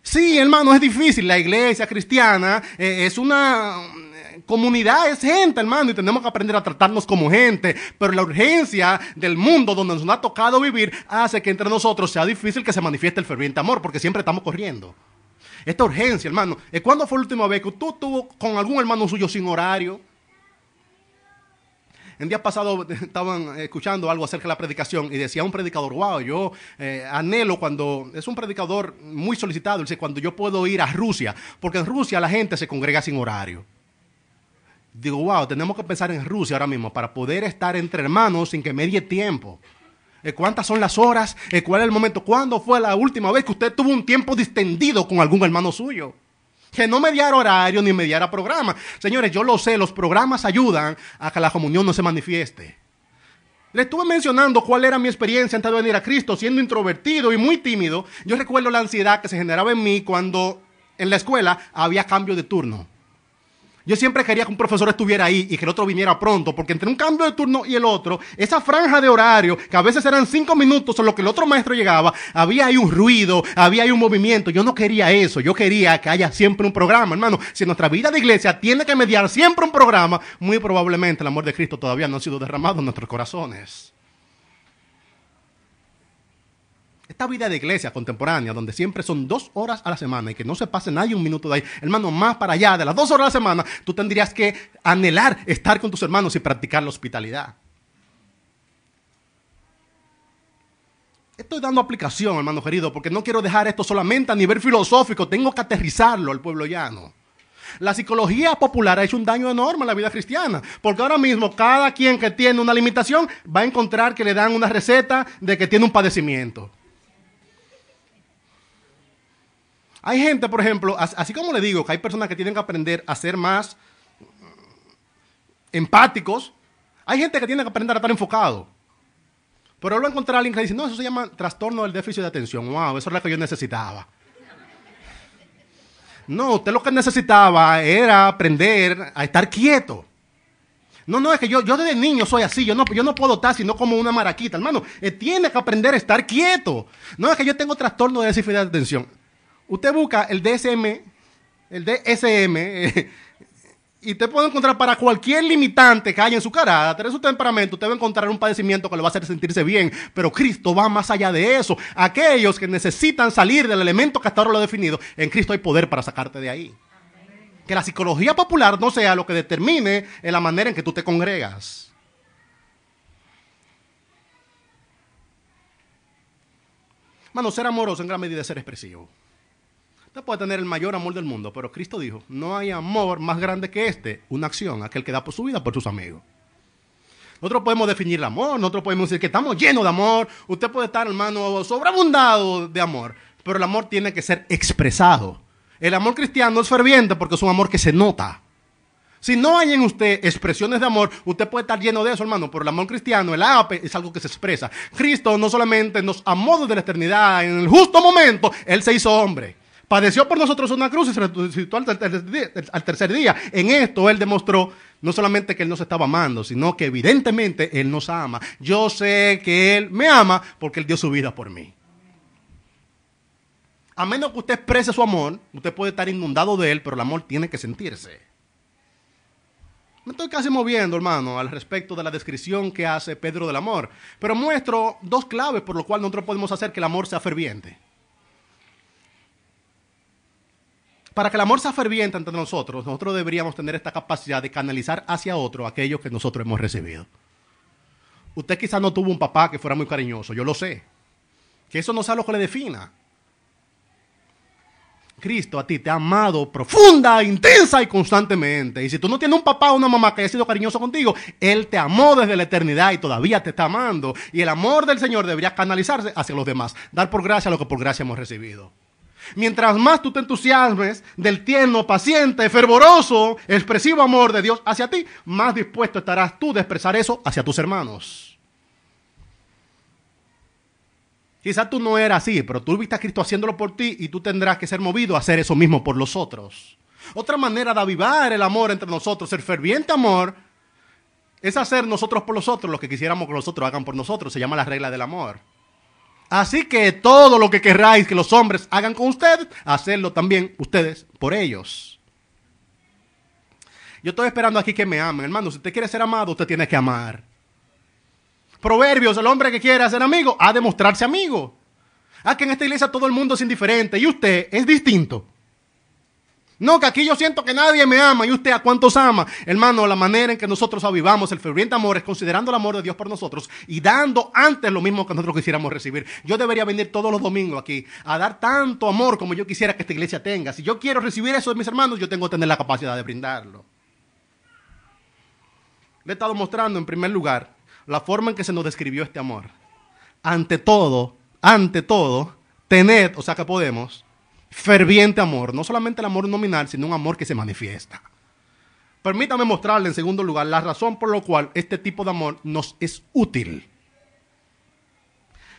Sí, hermano, es difícil. La iglesia cristiana eh, es una Comunidad es gente, hermano, y tenemos que aprender a tratarnos como gente. Pero la urgencia del mundo donde nos ha tocado vivir hace que entre nosotros sea difícil que se manifieste el ferviente amor, porque siempre estamos corriendo. esta urgencia, hermano. ¿Cuándo fue la última vez que tú estuvo con algún hermano suyo sin horario? En días pasados estaban escuchando algo acerca de la predicación y decía un predicador, wow, yo eh, anhelo cuando, es un predicador muy solicitado, dice, cuando yo puedo ir a Rusia, porque en Rusia la gente se congrega sin horario. Digo, wow, tenemos que pensar en Rusia ahora mismo para poder estar entre hermanos sin que medie tiempo. Eh, ¿Cuántas son las horas? Eh, ¿Cuál es el momento? ¿Cuándo fue la última vez que usted tuvo un tiempo distendido con algún hermano suyo? que no mediara horario ni mediara programa. Señores, yo lo sé, los programas ayudan a que la comunión no se manifieste. Le estuve mencionando cuál era mi experiencia antes de venir a Cristo, siendo introvertido y muy tímido. Yo recuerdo la ansiedad que se generaba en mí cuando en la escuela había cambio de turno. Yo siempre quería que un profesor estuviera ahí y que el otro viniera pronto, porque entre un cambio de turno y el otro, esa franja de horario, que a veces eran cinco minutos en lo que el otro maestro llegaba, había ahí un ruido, había ahí un movimiento. Yo no quería eso, yo quería que haya siempre un programa, hermano. Si nuestra vida de iglesia tiene que mediar siempre un programa, muy probablemente el amor de Cristo todavía no ha sido derramado en nuestros corazones. Esta vida de iglesia contemporánea, donde siempre son dos horas a la semana y que no se pase nadie un minuto de ahí, hermano, más para allá de las dos horas a la semana, tú tendrías que anhelar estar con tus hermanos y practicar la hospitalidad. Estoy dando aplicación, hermano querido, porque no quiero dejar esto solamente a nivel filosófico, tengo que aterrizarlo al pueblo llano. La psicología popular ha hecho un daño enorme a la vida cristiana, porque ahora mismo cada quien que tiene una limitación va a encontrar que le dan una receta de que tiene un padecimiento. Hay gente, por ejemplo, así como le digo, que hay personas que tienen que aprender a ser más empáticos, hay gente que tiene que aprender a estar enfocado. Pero luego encontrar a alguien que dice, no, eso se llama trastorno del déficit de atención. Wow, eso es lo que yo necesitaba. No, usted lo que necesitaba era aprender a estar quieto. No, no, es que yo, yo desde niño soy así, yo no, yo no puedo estar sino como una maraquita, hermano. Eh, tiene que aprender a estar quieto. No, es que yo tengo trastorno de déficit de atención. Usted busca el DSM, el DSM, y usted puede encontrar para cualquier limitante que haya en su carácter, en su temperamento, usted va a encontrar un padecimiento que le va a hacer sentirse bien. Pero Cristo va más allá de eso. Aquellos que necesitan salir del elemento que hasta ahora lo ha definido, en Cristo hay poder para sacarte de ahí. Que la psicología popular no sea lo que determine en la manera en que tú te congregas. Mano, ser amoroso en gran medida es ser expresivo. Usted puede tener el mayor amor del mundo, pero Cristo dijo, no hay amor más grande que este, una acción, aquel que da por su vida por sus amigos. Nosotros podemos definir el amor, nosotros podemos decir que estamos llenos de amor, usted puede estar, hermano, sobreabundado de amor, pero el amor tiene que ser expresado. El amor cristiano es ferviente porque es un amor que se nota. Si no hay en usted expresiones de amor, usted puede estar lleno de eso, hermano, pero el amor cristiano, el ágape, es algo que se expresa. Cristo no solamente nos amó desde la eternidad, en el justo momento, Él se hizo hombre. Padeció por nosotros una cruz y se resucitó al tercer día. En esto Él demostró no solamente que Él nos estaba amando, sino que evidentemente Él nos ama. Yo sé que Él me ama porque Él dio su vida por mí. A menos que usted exprese su amor, usted puede estar inundado de Él, pero el amor tiene que sentirse. Me estoy casi moviendo, hermano, al respecto de la descripción que hace Pedro del amor. Pero muestro dos claves por lo cual nosotros podemos hacer que el amor sea ferviente. Para que el amor sea ferviente entre nosotros, nosotros deberíamos tener esta capacidad de canalizar hacia otro aquello que nosotros hemos recibido. Usted quizás no tuvo un papá que fuera muy cariñoso, yo lo sé. Que eso no sea lo que le defina. Cristo a ti te ha amado profunda, intensa y constantemente. Y si tú no tienes un papá o una mamá que haya sido cariñoso contigo, Él te amó desde la eternidad y todavía te está amando. Y el amor del Señor debería canalizarse hacia los demás. Dar por gracia lo que por gracia hemos recibido. Mientras más tú te entusiasmes del tierno, paciente, fervoroso, expresivo amor de Dios hacia ti, más dispuesto estarás tú de expresar eso hacia tus hermanos. Quizás tú no eras así, pero tú viste a Cristo haciéndolo por ti y tú tendrás que ser movido a hacer eso mismo por los otros. Otra manera de avivar el amor entre nosotros, el ferviente amor, es hacer nosotros por los otros lo que quisiéramos que los otros hagan por nosotros. Se llama la regla del amor. Así que todo lo que querráis que los hombres hagan con ustedes, hacerlo también ustedes por ellos. Yo estoy esperando aquí que me amen. Hermano, si usted quiere ser amado, usted tiene que amar. Proverbios, el hombre que quiera ser amigo, ha de mostrarse amigo. Ah, que en esta iglesia todo el mundo es indiferente y usted es distinto. No, que aquí yo siento que nadie me ama y usted a cuántos ama. Hermano, la manera en que nosotros avivamos el ferviente amor es considerando el amor de Dios por nosotros y dando antes lo mismo que nosotros quisiéramos recibir. Yo debería venir todos los domingos aquí a dar tanto amor como yo quisiera que esta iglesia tenga. Si yo quiero recibir eso de mis hermanos, yo tengo que tener la capacidad de brindarlo. Le he estado mostrando en primer lugar la forma en que se nos describió este amor. Ante todo, ante todo, tened, o sea que podemos, ferviente amor, no solamente el amor nominal, sino un amor que se manifiesta. Permítame mostrarle en segundo lugar la razón por la cual este tipo de amor nos es útil.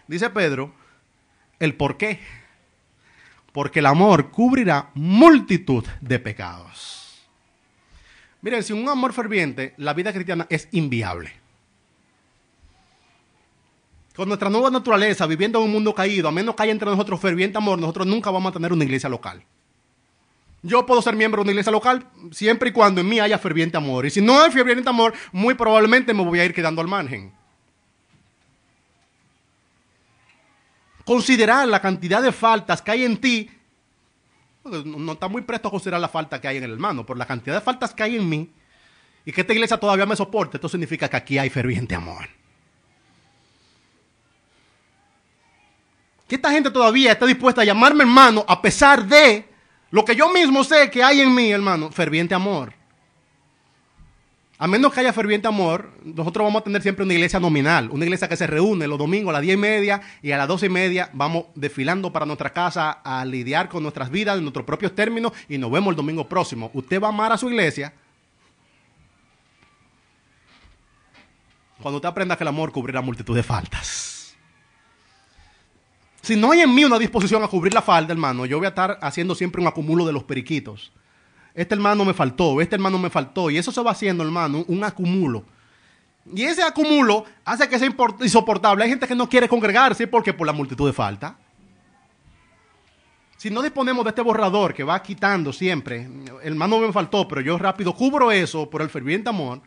Dice Pedro, el por qué. Porque el amor cubrirá multitud de pecados. Miren, sin un amor ferviente, la vida cristiana es inviable con nuestra nueva naturaleza, viviendo en un mundo caído, a menos que haya entre nosotros ferviente amor, nosotros nunca vamos a tener una iglesia local. Yo puedo ser miembro de una iglesia local siempre y cuando en mí haya ferviente amor. Y si no hay ferviente amor, muy probablemente me voy a ir quedando al margen. Considerar la cantidad de faltas que hay en ti. No está muy presto a considerar la falta que hay en el hermano, por la cantidad de faltas que hay en mí y que esta iglesia todavía me soporte, esto significa que aquí hay ferviente amor. Que esta gente todavía está dispuesta a llamarme hermano a pesar de lo que yo mismo sé que hay en mí, hermano, ferviente amor. A menos que haya ferviente amor, nosotros vamos a tener siempre una iglesia nominal, una iglesia que se reúne los domingos a las diez y media y a las doce y media vamos desfilando para nuestra casa a lidiar con nuestras vidas en nuestros propios términos y nos vemos el domingo próximo. Usted va a amar a su iglesia cuando usted aprenda que el amor cubrirá multitud de faltas. Si no hay en mí una disposición a cubrir la falda, hermano, yo voy a estar haciendo siempre un acumulo de los periquitos. Este hermano me faltó, este hermano me faltó. Y eso se va haciendo, hermano, un acumulo. Y ese acumulo hace que sea insoportable. Hay gente que no quiere congregarse porque por la multitud de falta. Si no disponemos de este borrador que va quitando siempre, hermano me faltó, pero yo rápido cubro eso por el ferviente amor,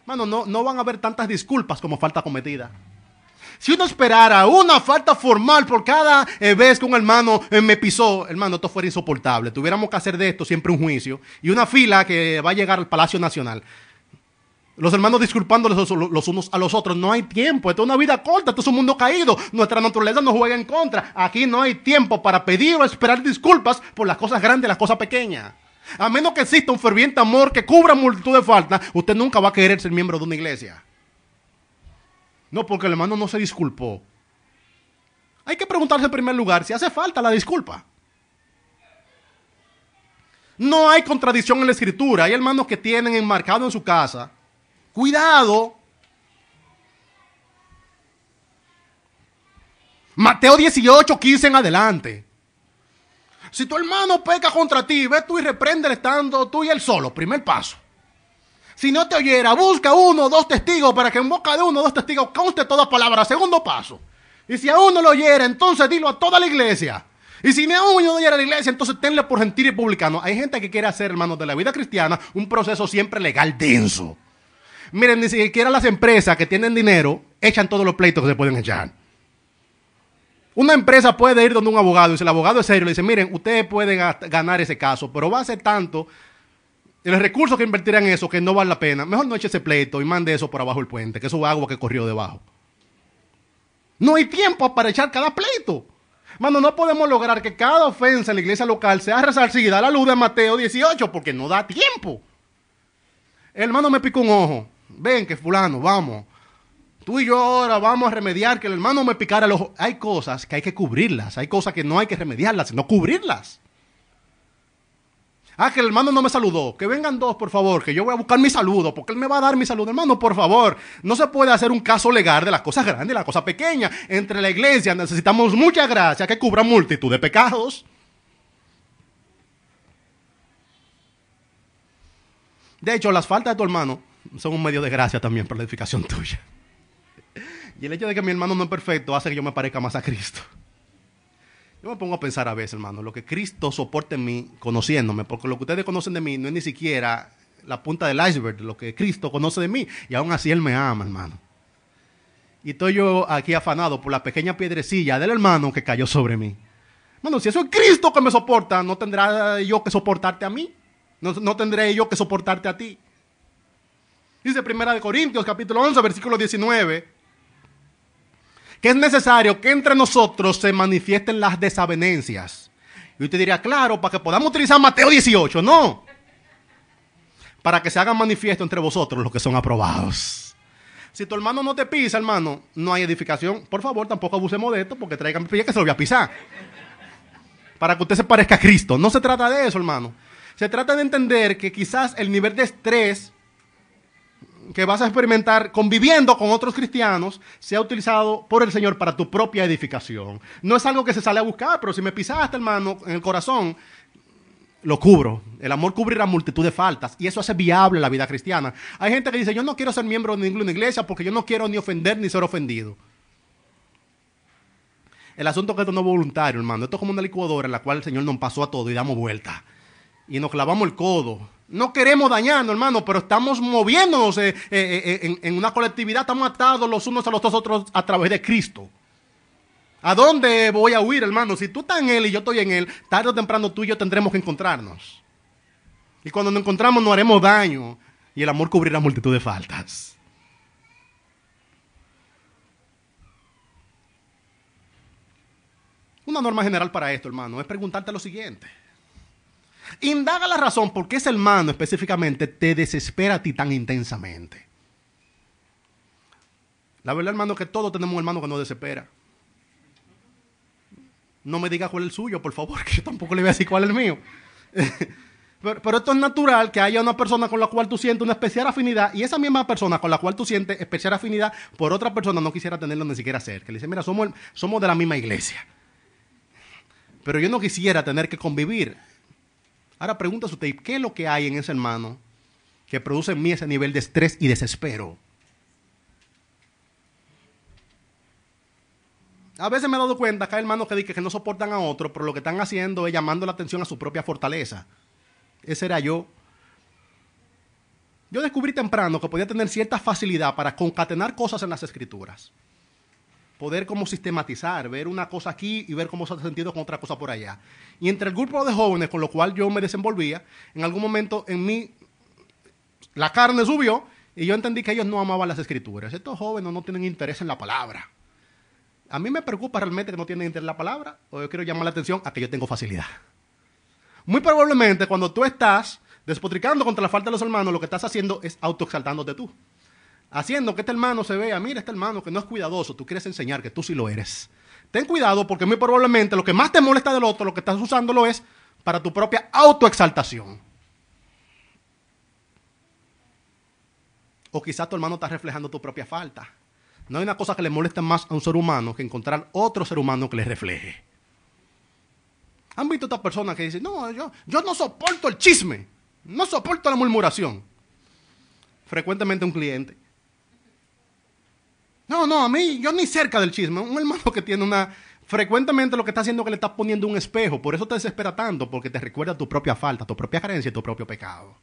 hermano, no, no van a haber tantas disculpas como falta cometida. Si uno esperara una falta formal por cada eh, vez que un hermano eh, me pisó, hermano, esto fuera insoportable. Tuviéramos que hacer de esto siempre un juicio y una fila que va a llegar al Palacio Nacional. Los hermanos disculpándoles los, unos a los otros. No hay tiempo. Esto es una vida corta. Esto es un mundo caído. Nuestra naturaleza nos juega en contra. Aquí no hay tiempo para pedir o esperar disculpas por las cosas grandes las cosas pequeñas. A menos que exista un ferviente amor que cubra multitud de faltas, usted nunca va a querer ser miembro de una iglesia. No, porque el hermano no se disculpó. Hay que preguntarse en primer lugar si hace falta la disculpa. No hay contradicción en la escritura. Hay hermanos que tienen enmarcado en su casa. Cuidado. Mateo 18, 15 en adelante. Si tu hermano peca contra ti, ve tú y reprende estando tú y él solo. Primer paso. Si no te oyera, busca uno o dos testigos para que en boca de uno o dos testigos conste toda palabra. Segundo paso. Y si a uno lo oyera, entonces dilo a toda la iglesia. Y si a uno no oyera a la iglesia, entonces tenle por gentil y publicano. Hay gente que quiere hacer, hermanos, de la vida cristiana un proceso siempre legal denso. Miren, ni siquiera las empresas que tienen dinero echan todos los pleitos que se pueden echar. Una empresa puede ir donde un abogado y si el abogado es serio le dice, miren, ustedes pueden ganar ese caso, pero va a ser tanto el recurso que invertirán en eso que no vale la pena, mejor no eche ese pleito y mande eso por abajo del puente, que eso es agua que corrió debajo. No hay tiempo para echar cada pleito. Mano, no podemos lograr que cada ofensa en la iglesia local sea resarcida a la luz de Mateo 18 porque no da tiempo. El hermano me picó un ojo. Ven que fulano, vamos. Tú y yo ahora vamos a remediar que el hermano me picara el ojo. Hay cosas que hay que cubrirlas. Hay cosas que no hay que remediarlas, sino cubrirlas. Ah, que el hermano no me saludó. Que vengan dos, por favor, que yo voy a buscar mi saludo, porque él me va a dar mi saludo. Hermano, por favor, no se puede hacer un caso legal de las cosas grandes y las cosas pequeñas. Entre la iglesia necesitamos mucha gracia que cubra multitud de pecados. De hecho, las faltas de tu hermano son un medio de gracia también para la edificación tuya. Y el hecho de que mi hermano no es perfecto hace que yo me parezca más a Cristo. Yo me pongo a pensar a veces, hermano, lo que Cristo soporte en mí, conociéndome, porque lo que ustedes conocen de mí no es ni siquiera la punta del iceberg, lo que Cristo conoce de mí, y aún así Él me ama, hermano. Y estoy yo aquí afanado por la pequeña piedrecilla del hermano que cayó sobre mí. Bueno, si eso es Cristo que me soporta, no tendrá yo que soportarte a mí. No, no tendré yo que soportarte a ti. Dice Primera de Corintios, capítulo 11, versículo 19, que es necesario que entre nosotros se manifiesten las desavenencias. Y usted diría, claro, para que podamos utilizar Mateo 18, no. Para que se hagan manifiesto entre vosotros los que son aprobados. Si tu hermano no te pisa, hermano, no hay edificación. Por favor, tampoco abusemos de esto porque traigan pie que se lo voy a pisar. Para que usted se parezca a Cristo. No se trata de eso, hermano. Se trata de entender que quizás el nivel de estrés que vas a experimentar conviviendo con otros cristianos sea utilizado por el Señor para tu propia edificación. No es algo que se sale a buscar, pero si me pisaste, hermano, en el corazón, lo cubro. El amor cubrirá multitud de faltas y eso hace viable la vida cristiana. Hay gente que dice, yo no quiero ser miembro de ninguna iglesia porque yo no quiero ni ofender ni ser ofendido. El asunto es que esto no es voluntario, hermano. Esto es como una licuadora en la cual el Señor nos pasó a todo y damos vuelta. Y nos clavamos el codo. No queremos dañarnos, hermano, pero estamos moviéndonos eh, eh, eh, en, en una colectividad. Estamos atados los unos a los otros a través de Cristo. ¿A dónde voy a huir, hermano? Si tú estás en Él y yo estoy en Él, tarde o temprano tú y yo tendremos que encontrarnos. Y cuando nos encontramos no haremos daño y el amor cubrirá multitud de faltas. Una norma general para esto, hermano, es preguntarte lo siguiente. Indaga la razón por qué ese hermano específicamente te desespera a ti tan intensamente. La verdad, hermano, que todos tenemos un hermano que nos desespera. No me diga cuál es el suyo, por favor, que yo tampoco le voy a decir cuál es el mío. pero, esto es natural que haya una persona con la cual tú sientes una especial afinidad y esa misma persona con la cual tú sientes especial afinidad por otra persona no quisiera tenerlo ni siquiera cerca. Le dice, mira, somos de la misma iglesia. Pero yo no quisiera tener que convivir. Ahora pregúntase usted, ¿qué es lo que hay en ese hermano que produce en mí ese nivel de estrés y desespero? A veces me he dado cuenta que hay hermanos que dicen que no soportan a otros, pero lo que están haciendo es llamando la atención a su propia fortaleza. Ese era yo. Yo descubrí temprano que podía tener cierta facilidad para concatenar cosas en las escrituras. Poder como sistematizar, ver una cosa aquí y ver cómo se ha sentido con otra cosa por allá. Y entre el grupo de jóvenes con lo cual yo me desenvolvía, en algún momento en mí la carne subió y yo entendí que ellos no amaban las escrituras. Estos jóvenes no tienen interés en la palabra. A mí me preocupa realmente que no tienen interés en la palabra, o yo quiero llamar la atención a que yo tengo facilidad. Muy probablemente cuando tú estás despotricando contra la falta de los hermanos, lo que estás haciendo es autoexaltándote tú. Haciendo que este hermano se vea, mira este hermano que no es cuidadoso, tú quieres enseñar que tú sí lo eres. Ten cuidado porque muy probablemente lo que más te molesta del otro, lo que estás usándolo es para tu propia autoexaltación. O quizás tu hermano está reflejando tu propia falta. No hay una cosa que le moleste más a un ser humano que encontrar otro ser humano que le refleje. ¿Han visto a estas personas que dicen, no, yo, yo no soporto el chisme, no soporto la murmuración? Frecuentemente un cliente. No, no, a mí, yo ni cerca del chisme. Un hermano que tiene una... Frecuentemente lo que está haciendo es que le está poniendo un espejo. Por eso te desespera tanto, porque te recuerda tu propia falta, tu propia carencia y tu propio pecado.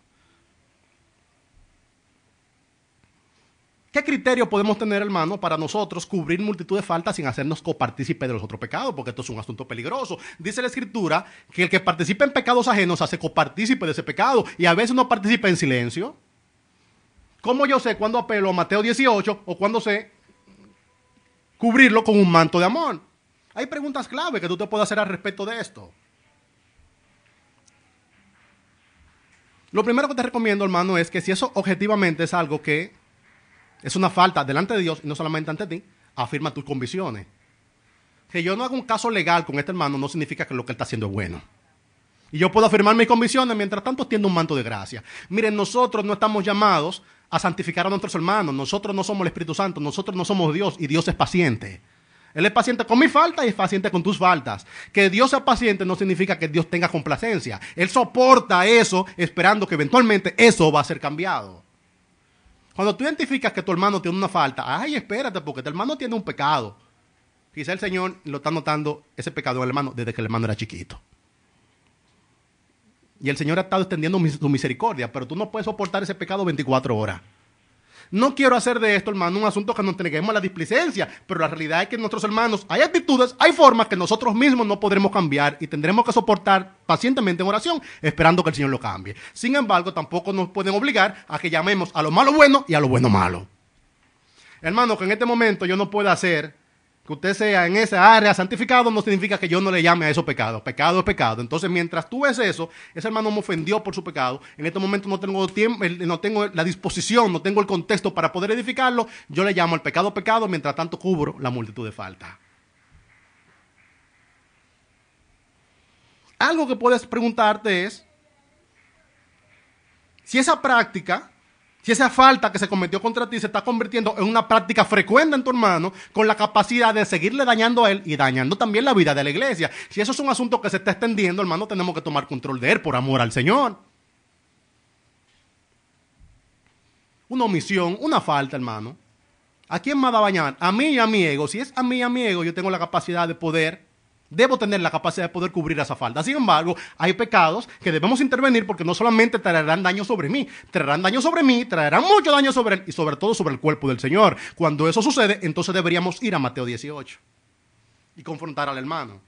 ¿Qué criterio podemos tener, hermano, para nosotros cubrir multitud de faltas sin hacernos copartícipe de los otros pecados? Porque esto es un asunto peligroso. Dice la Escritura que el que participa en pecados ajenos hace copartícipe de ese pecado y a veces no participa en silencio. ¿Cómo yo sé cuándo apelo a Mateo 18 o cuándo sé cubrirlo con un manto de amor? Hay preguntas clave que tú te puedes hacer al respecto de esto. Lo primero que te recomiendo, hermano, es que si eso objetivamente es algo que es una falta delante de Dios y no solamente ante ti. Afirma tus convicciones. Que yo no haga un caso legal con este hermano no significa que lo que él está haciendo es bueno. Y yo puedo afirmar mis convicciones mientras tanto extiendo un manto de gracia. Miren, nosotros no estamos llamados a santificar a nuestros hermanos. Nosotros no somos el Espíritu Santo. Nosotros no somos Dios y Dios es paciente. Él es paciente con mi falta y es paciente con tus faltas. Que Dios sea paciente no significa que Dios tenga complacencia. Él soporta eso esperando que eventualmente eso va a ser cambiado. Cuando tú identificas que tu hermano tiene una falta, ay, espérate, porque tu hermano tiene un pecado. Quizá el Señor lo está notando ese pecado en el hermano desde que el hermano era chiquito. Y el Señor ha estado extendiendo su misericordia, pero tú no puedes soportar ese pecado 24 horas. No quiero hacer de esto, hermano, un asunto que nos entreguemos a la displicencia, pero la realidad es que nuestros hermanos hay actitudes, hay formas que nosotros mismos no podremos cambiar y tendremos que soportar pacientemente en oración, esperando que el Señor lo cambie. Sin embargo, tampoco nos pueden obligar a que llamemos a lo malo bueno y a lo bueno malo. Hermano, que en este momento yo no pueda hacer que usted sea en esa área santificado no significa que yo no le llame a esos pecados. Pecado es pecado. Entonces, mientras tú ves eso, ese hermano me ofendió por su pecado. En este momento no tengo tiempo, no tengo la disposición, no tengo el contexto para poder edificarlo. Yo le llamo al pecado pecado, mientras tanto cubro la multitud de faltas. Algo que puedes preguntarte es si esa práctica si esa falta que se cometió contra ti se está convirtiendo en una práctica frecuente en tu hermano, con la capacidad de seguirle dañando a él y dañando también la vida de la iglesia. Si eso es un asunto que se está extendiendo, hermano, tenemos que tomar control de él por amor al Señor. Una omisión, una falta, hermano. ¿A quién me va a dañar? A mí y a mi ego. Si es a mí y a mi ego, yo tengo la capacidad de poder Debo tener la capacidad de poder cubrir esa falta. Sin embargo, hay pecados que debemos intervenir porque no solamente traerán daño sobre mí, traerán daño sobre mí, traerán mucho daño sobre él y sobre todo sobre el cuerpo del Señor. Cuando eso sucede, entonces deberíamos ir a Mateo 18 y confrontar al hermano.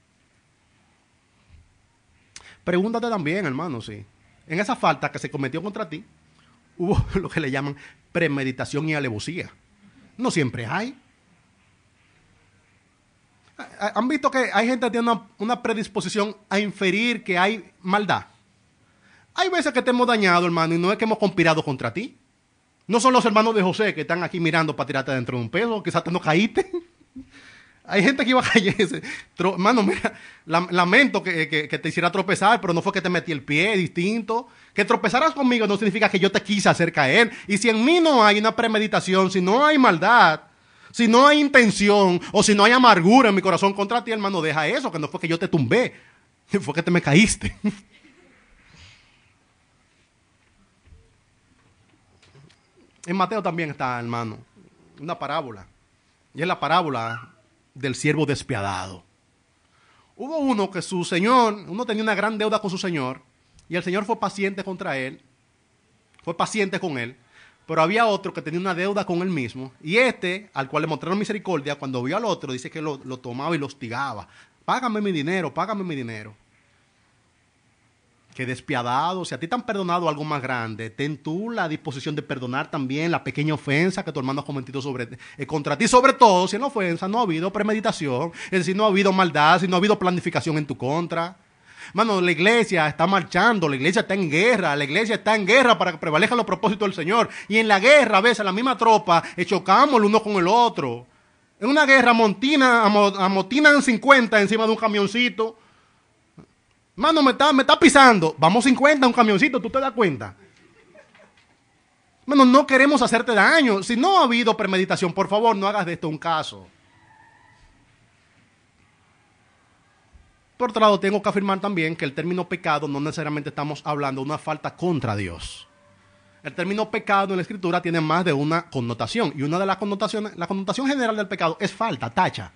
Pregúntate también, hermano, si en esa falta que se cometió contra ti hubo lo que le llaman premeditación y alevosía. No siempre hay. ¿Han visto que hay gente que tiene una, predisposición a inferir que hay maldad? Hay veces que te hemos dañado, hermano, y no es que hemos conspirado contra ti. No son los hermanos de José que están aquí mirando para tirarte dentro de un peso, quizás te no caíste. Hay gente que iba a caerse. Hermano, mira, lamento que, te hiciera tropezar, pero no fue que te metí el pie distinto. Que tropezaras conmigo no significa que yo te quise hacer caer. Y si en mí no hay una premeditación, si no hay maldad, si no hay intención o si no hay amargura en mi corazón contra ti, hermano, deja eso, que no fue que yo te tumbé, fue que te me caíste. En Mateo también está, hermano, una parábola. Y es la parábola del siervo despiadado. Hubo uno que su señor, uno tenía una gran deuda con su señor, y el señor fue paciente contra él, fue paciente con él, pero había otro que tenía una deuda con él mismo. Y este, al cual le mostraron misericordia, cuando vio al otro, dice que lo, tomaba y lo hostigaba. Págame mi dinero, págame mi dinero. Qué despiadado. Si a ti te han perdonado algo más grande, ten tú la disposición de perdonar también la pequeña ofensa que tu hermano ha cometido sobre, eh, contra ti. Sobre todo si en la ofensa no ha habido premeditación, es decir, no ha habido maldad, si no ha habido planificación en tu contra. Mano, la iglesia está marchando, la iglesia está en guerra, la iglesia está en guerra para que prevalezcan los propósitos del Señor. Y en la guerra, a veces, la misma tropa, chocamos el uno con el otro. En una guerra, montina, amotinan 50 encima de un camioncito. Mano, me está, me está pisando. Vamos 50 un camioncito, ¿tú te das cuenta? Mano, no queremos hacerte daño. Si no ha habido premeditación, por favor, no hagas de esto un caso. Por otro lado, tengo que afirmar también que el término pecado no necesariamente estamos hablando de una falta contra Dios. El término pecado en la escritura tiene más de una connotación y una de las connotaciones, la connotación general del pecado es falta, tacha.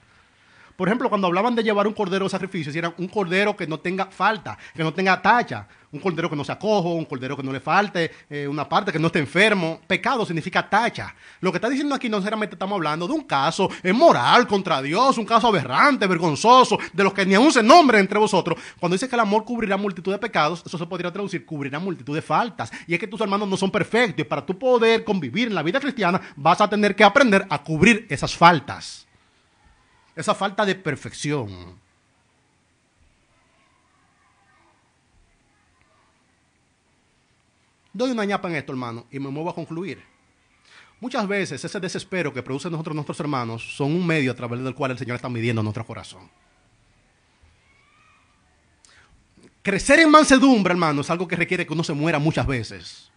Por ejemplo, cuando hablaban de llevar un cordero de sacrificio, si un cordero que no tenga falta, que no tenga tacha, un cordero que no sea cojo, un cordero que no le falte eh, una parte, que no esté enfermo. Pecado significa tacha. Lo que está diciendo aquí no necesariamente estamos hablando de un caso moral contra Dios, un caso aberrante, vergonzoso, de los que ni aún se nombren entre vosotros. Cuando dice que el amor cubrirá multitud de pecados, eso se podría traducir, cubrirá multitud de faltas. Y es que tus hermanos no son perfectos y para tú poder convivir en la vida cristiana vas a tener que aprender a cubrir esas faltas esa falta de perfección. Doy una ñapa en esto, hermano, y me muevo a concluir. Muchas veces ese desespero que producen nosotros nuestros hermanos son un medio a través del cual el Señor está midiendo nuestro corazón. Crecer en mansedumbre, hermano, es algo que requiere que uno se muera muchas veces.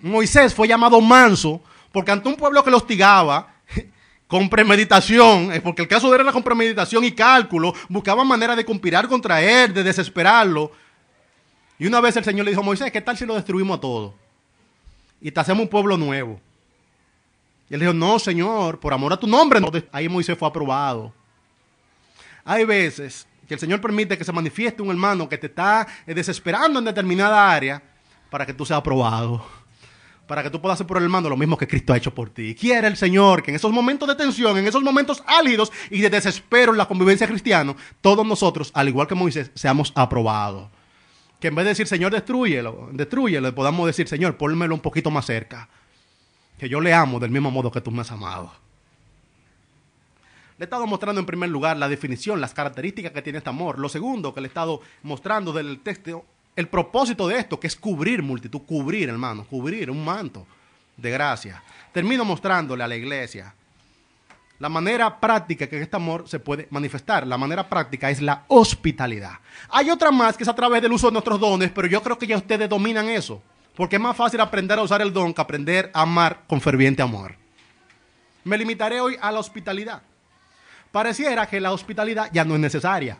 Moisés fue llamado manso porque ante un pueblo que lo hostigaba, con premeditación, eh, porque el caso de él era con premeditación y cálculo, buscaban manera de conspirar contra él, de desesperarlo. Y una vez el Señor le dijo a Moisés, ¿qué tal si lo destruimos a todo? Y te hacemos un pueblo nuevo. Y él dijo, no, Señor, por amor a tu nombre. Ahí Moisés fue aprobado. Hay veces que el Señor permite que se manifieste un hermano que te está eh, desesperando en determinada área para que tú seas aprobado. Para que tú puedas hacer por el hermano lo mismo que Cristo ha hecho por ti. Quiere el Señor que en esos momentos de tensión, en esos momentos álidos y de desespero en la convivencia cristiana, todos nosotros, al igual que Moisés, seamos aprobados. Que en vez de decir, Señor, destruyelo, destruyelo, podamos decir, Señor, pónmelo un poquito más cerca. Que yo le amo del mismo modo que tú me has amado. Le he estado mostrando en primer lugar la definición, las características que tiene este amor. Lo segundo que le he estado mostrando del texto el propósito de esto, que es cubrir multitud, cubrir, hermano, cubrir un manto de gracia. Termino mostrándole a la iglesia la manera práctica que este amor se puede manifestar. La manera práctica es la hospitalidad. Hay otra más que es a través del uso de nuestros dones, pero yo creo que ya ustedes dominan eso. Porque es más fácil aprender a usar el don que aprender a amar con ferviente amor. Me limitaré hoy a la hospitalidad. Pareciera que la hospitalidad ya no es necesaria.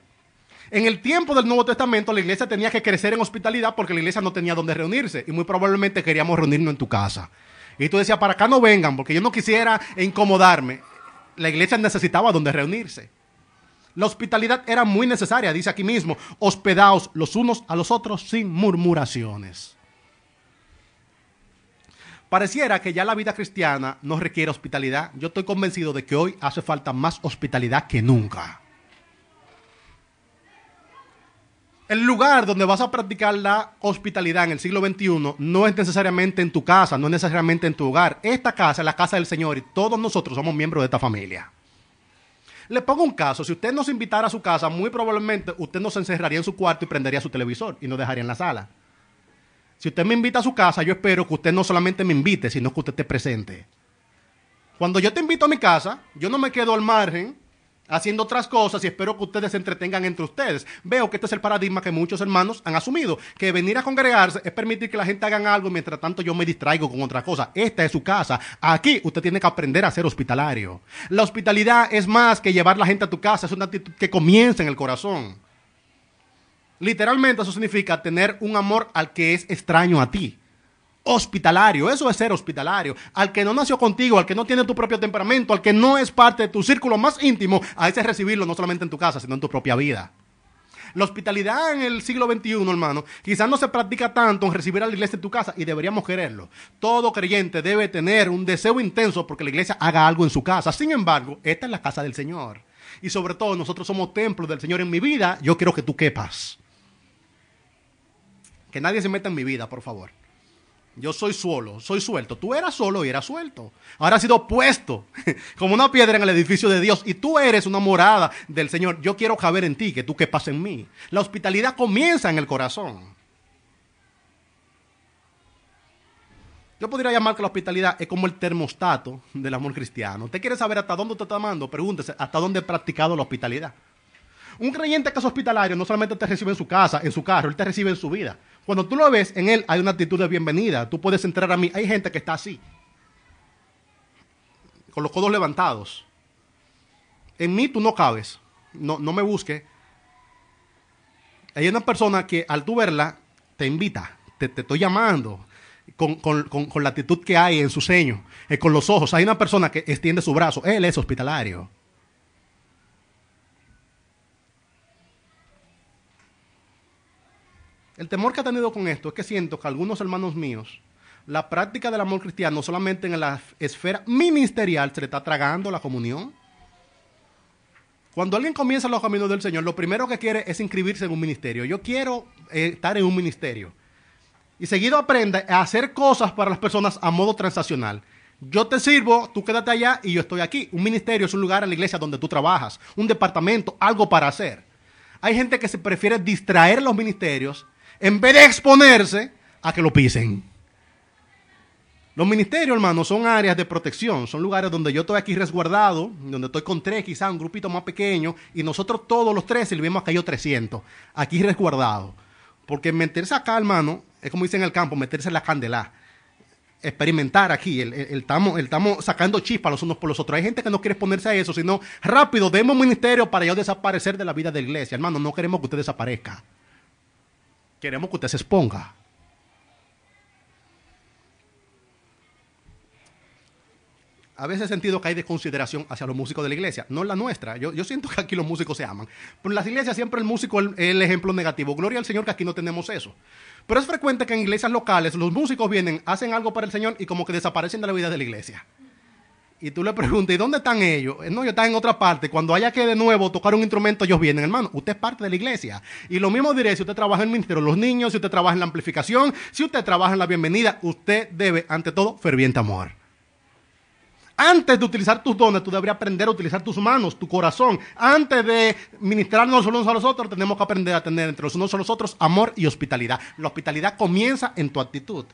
En el tiempo del Nuevo Testamento, la iglesia tenía que crecer en hospitalidad porque la iglesia no tenía donde reunirse y muy probablemente queríamos reunirnos en tu casa. Y tú decías, para acá no vengan porque yo no quisiera incomodarme. La iglesia necesitaba donde reunirse. La hospitalidad era muy necesaria, dice aquí mismo, hospedaos los unos a los otros sin murmuraciones. Pareciera que ya la vida cristiana no requiere hospitalidad. Yo estoy convencido de que hoy hace falta más hospitalidad que nunca. El lugar donde vas a practicar la hospitalidad en el siglo XXI no es necesariamente en tu casa, no es necesariamente en tu hogar. Esta casa es la casa del Señor y todos nosotros somos miembros de esta familia. Le pongo un caso, si usted nos invitara a su casa, muy probablemente usted nos encerraría en su cuarto y prendería su televisor y nos dejaría en la sala. Si usted me invita a su casa, yo espero que usted no solamente me invite, sino que usted esté presente. Cuando yo te invito a mi casa, yo no me quedo al margen haciendo otras cosas y espero que ustedes se entretengan entre ustedes. Veo que este es el paradigma que muchos hermanos han asumido, que venir a congregarse es permitir que la gente haga algo mientras tanto yo me distraigo con otra cosa. Esta es su casa. Aquí usted tiene que aprender a ser hospitalario. La hospitalidad es más que llevar la gente a tu casa, es una actitud que comienza en el corazón. Literalmente eso significa tener un amor al que es extraño a ti hospitalario. Eso es ser hospitalario. Al que no nació contigo, al que no tiene tu propio temperamento, al que no es parte de tu círculo más íntimo, a ese recibirlo no solamente en tu casa, sino en tu propia vida. La hospitalidad en el siglo XXI, hermano, quizás no se practica tanto en recibir a la iglesia en tu casa y deberíamos quererlo. Todo creyente debe tener un deseo intenso porque la iglesia haga algo en su casa. Sin embargo, esta es la casa del Señor. Y sobre todo, nosotros somos templos del Señor en mi vida. Yo quiero que tú quepas. Que nadie se meta en mi vida, por favor. Yo soy solo, soy suelto. Tú eras solo y eras suelto. Ahora has sido puesto como una piedra en el edificio de Dios y tú eres una morada del Señor. Yo quiero caber en ti, que tú quepas en mí. La hospitalidad comienza en el corazón. Yo podría llamar que la hospitalidad es como el termostato del amor cristiano. ¿Usted quiere saber hasta dónde usted está amando? Pregúntese, ¿hasta dónde he practicado la hospitalidad? Un creyente que es hospitalario no solamente te recibe en su casa, en su carro, él te recibe en su vida. Cuando tú lo ves, en él hay una actitud de bienvenida. Tú puedes entrar a mí. Hay gente que está así, con los codos levantados. En mí tú no cabes. No, no me busques. Hay una persona que al tú verla, te invita. Te, estoy llamando. Con, la actitud que hay en su ceño, eh, con los ojos. Hay una persona que extiende su brazo. Él es hospitalario. El temor que ha tenido con esto es que siento que algunos hermanos míos, la práctica del amor cristiano solamente en la esfera ministerial se le está tragando la comunión. Cuando alguien comienza los caminos del Señor, lo primero que quiere es inscribirse en un ministerio. Yo quiero eh, estar en un ministerio. Y seguido aprende a hacer cosas para las personas a modo transaccional. Yo te sirvo, tú quédate allá y yo estoy aquí. Un ministerio es un lugar en la iglesia donde tú trabajas, un departamento, algo para hacer. Hay gente que se prefiere distraer los ministerios en vez de exponerse a que lo pisen. Los ministerios, hermano, son áreas de protección, son lugares donde yo estoy aquí resguardado, donde estoy con tres, quizás un grupito más pequeño, y nosotros todos los tres sirvimos a yo 300, aquí resguardado. Porque meterse acá, hermano, es como dicen en el campo, meterse en la candela. Experimentar aquí, el, estamos, estamos sacando chispas los unos por los otros. Hay gente que no quiere exponerse a eso, sino rápido, demos ministerio para yo desaparecer de la vida de la iglesia. Hermano, no queremos que usted desaparezca. Queremos que usted se exponga. a veces he sentido que hay desconsideración hacia los músicos de la iglesia, no la nuestra. Yo, yo siento que aquí los músicos se aman. Pero en las iglesias siempre el músico es el, el ejemplo negativo. Gloria al Señor que aquí no tenemos eso. Pero es frecuente que en iglesias locales los músicos vienen, hacen algo para el Señor y como que desaparecen de la vida de la iglesia. Y tú le preguntas, ¿y dónde están ellos? No, ellos están en otra parte. Cuando haya que de nuevo tocar un instrumento, ellos vienen. Hermano, usted es parte de la iglesia. Y lo mismo diré si usted trabaja en el ministerio de los niños, si usted trabaja en la amplificación, si usted trabaja en la bienvenida, usted debe, ante todo, ferviente amor. Antes de utilizar tus dones, tú deberías aprender a utilizar tus manos, tu corazón. Antes de ministrarnos los unos a los otros, tenemos que aprender a tener entre los unos a los otros amor y hospitalidad. La hospitalidad comienza en tu actitud.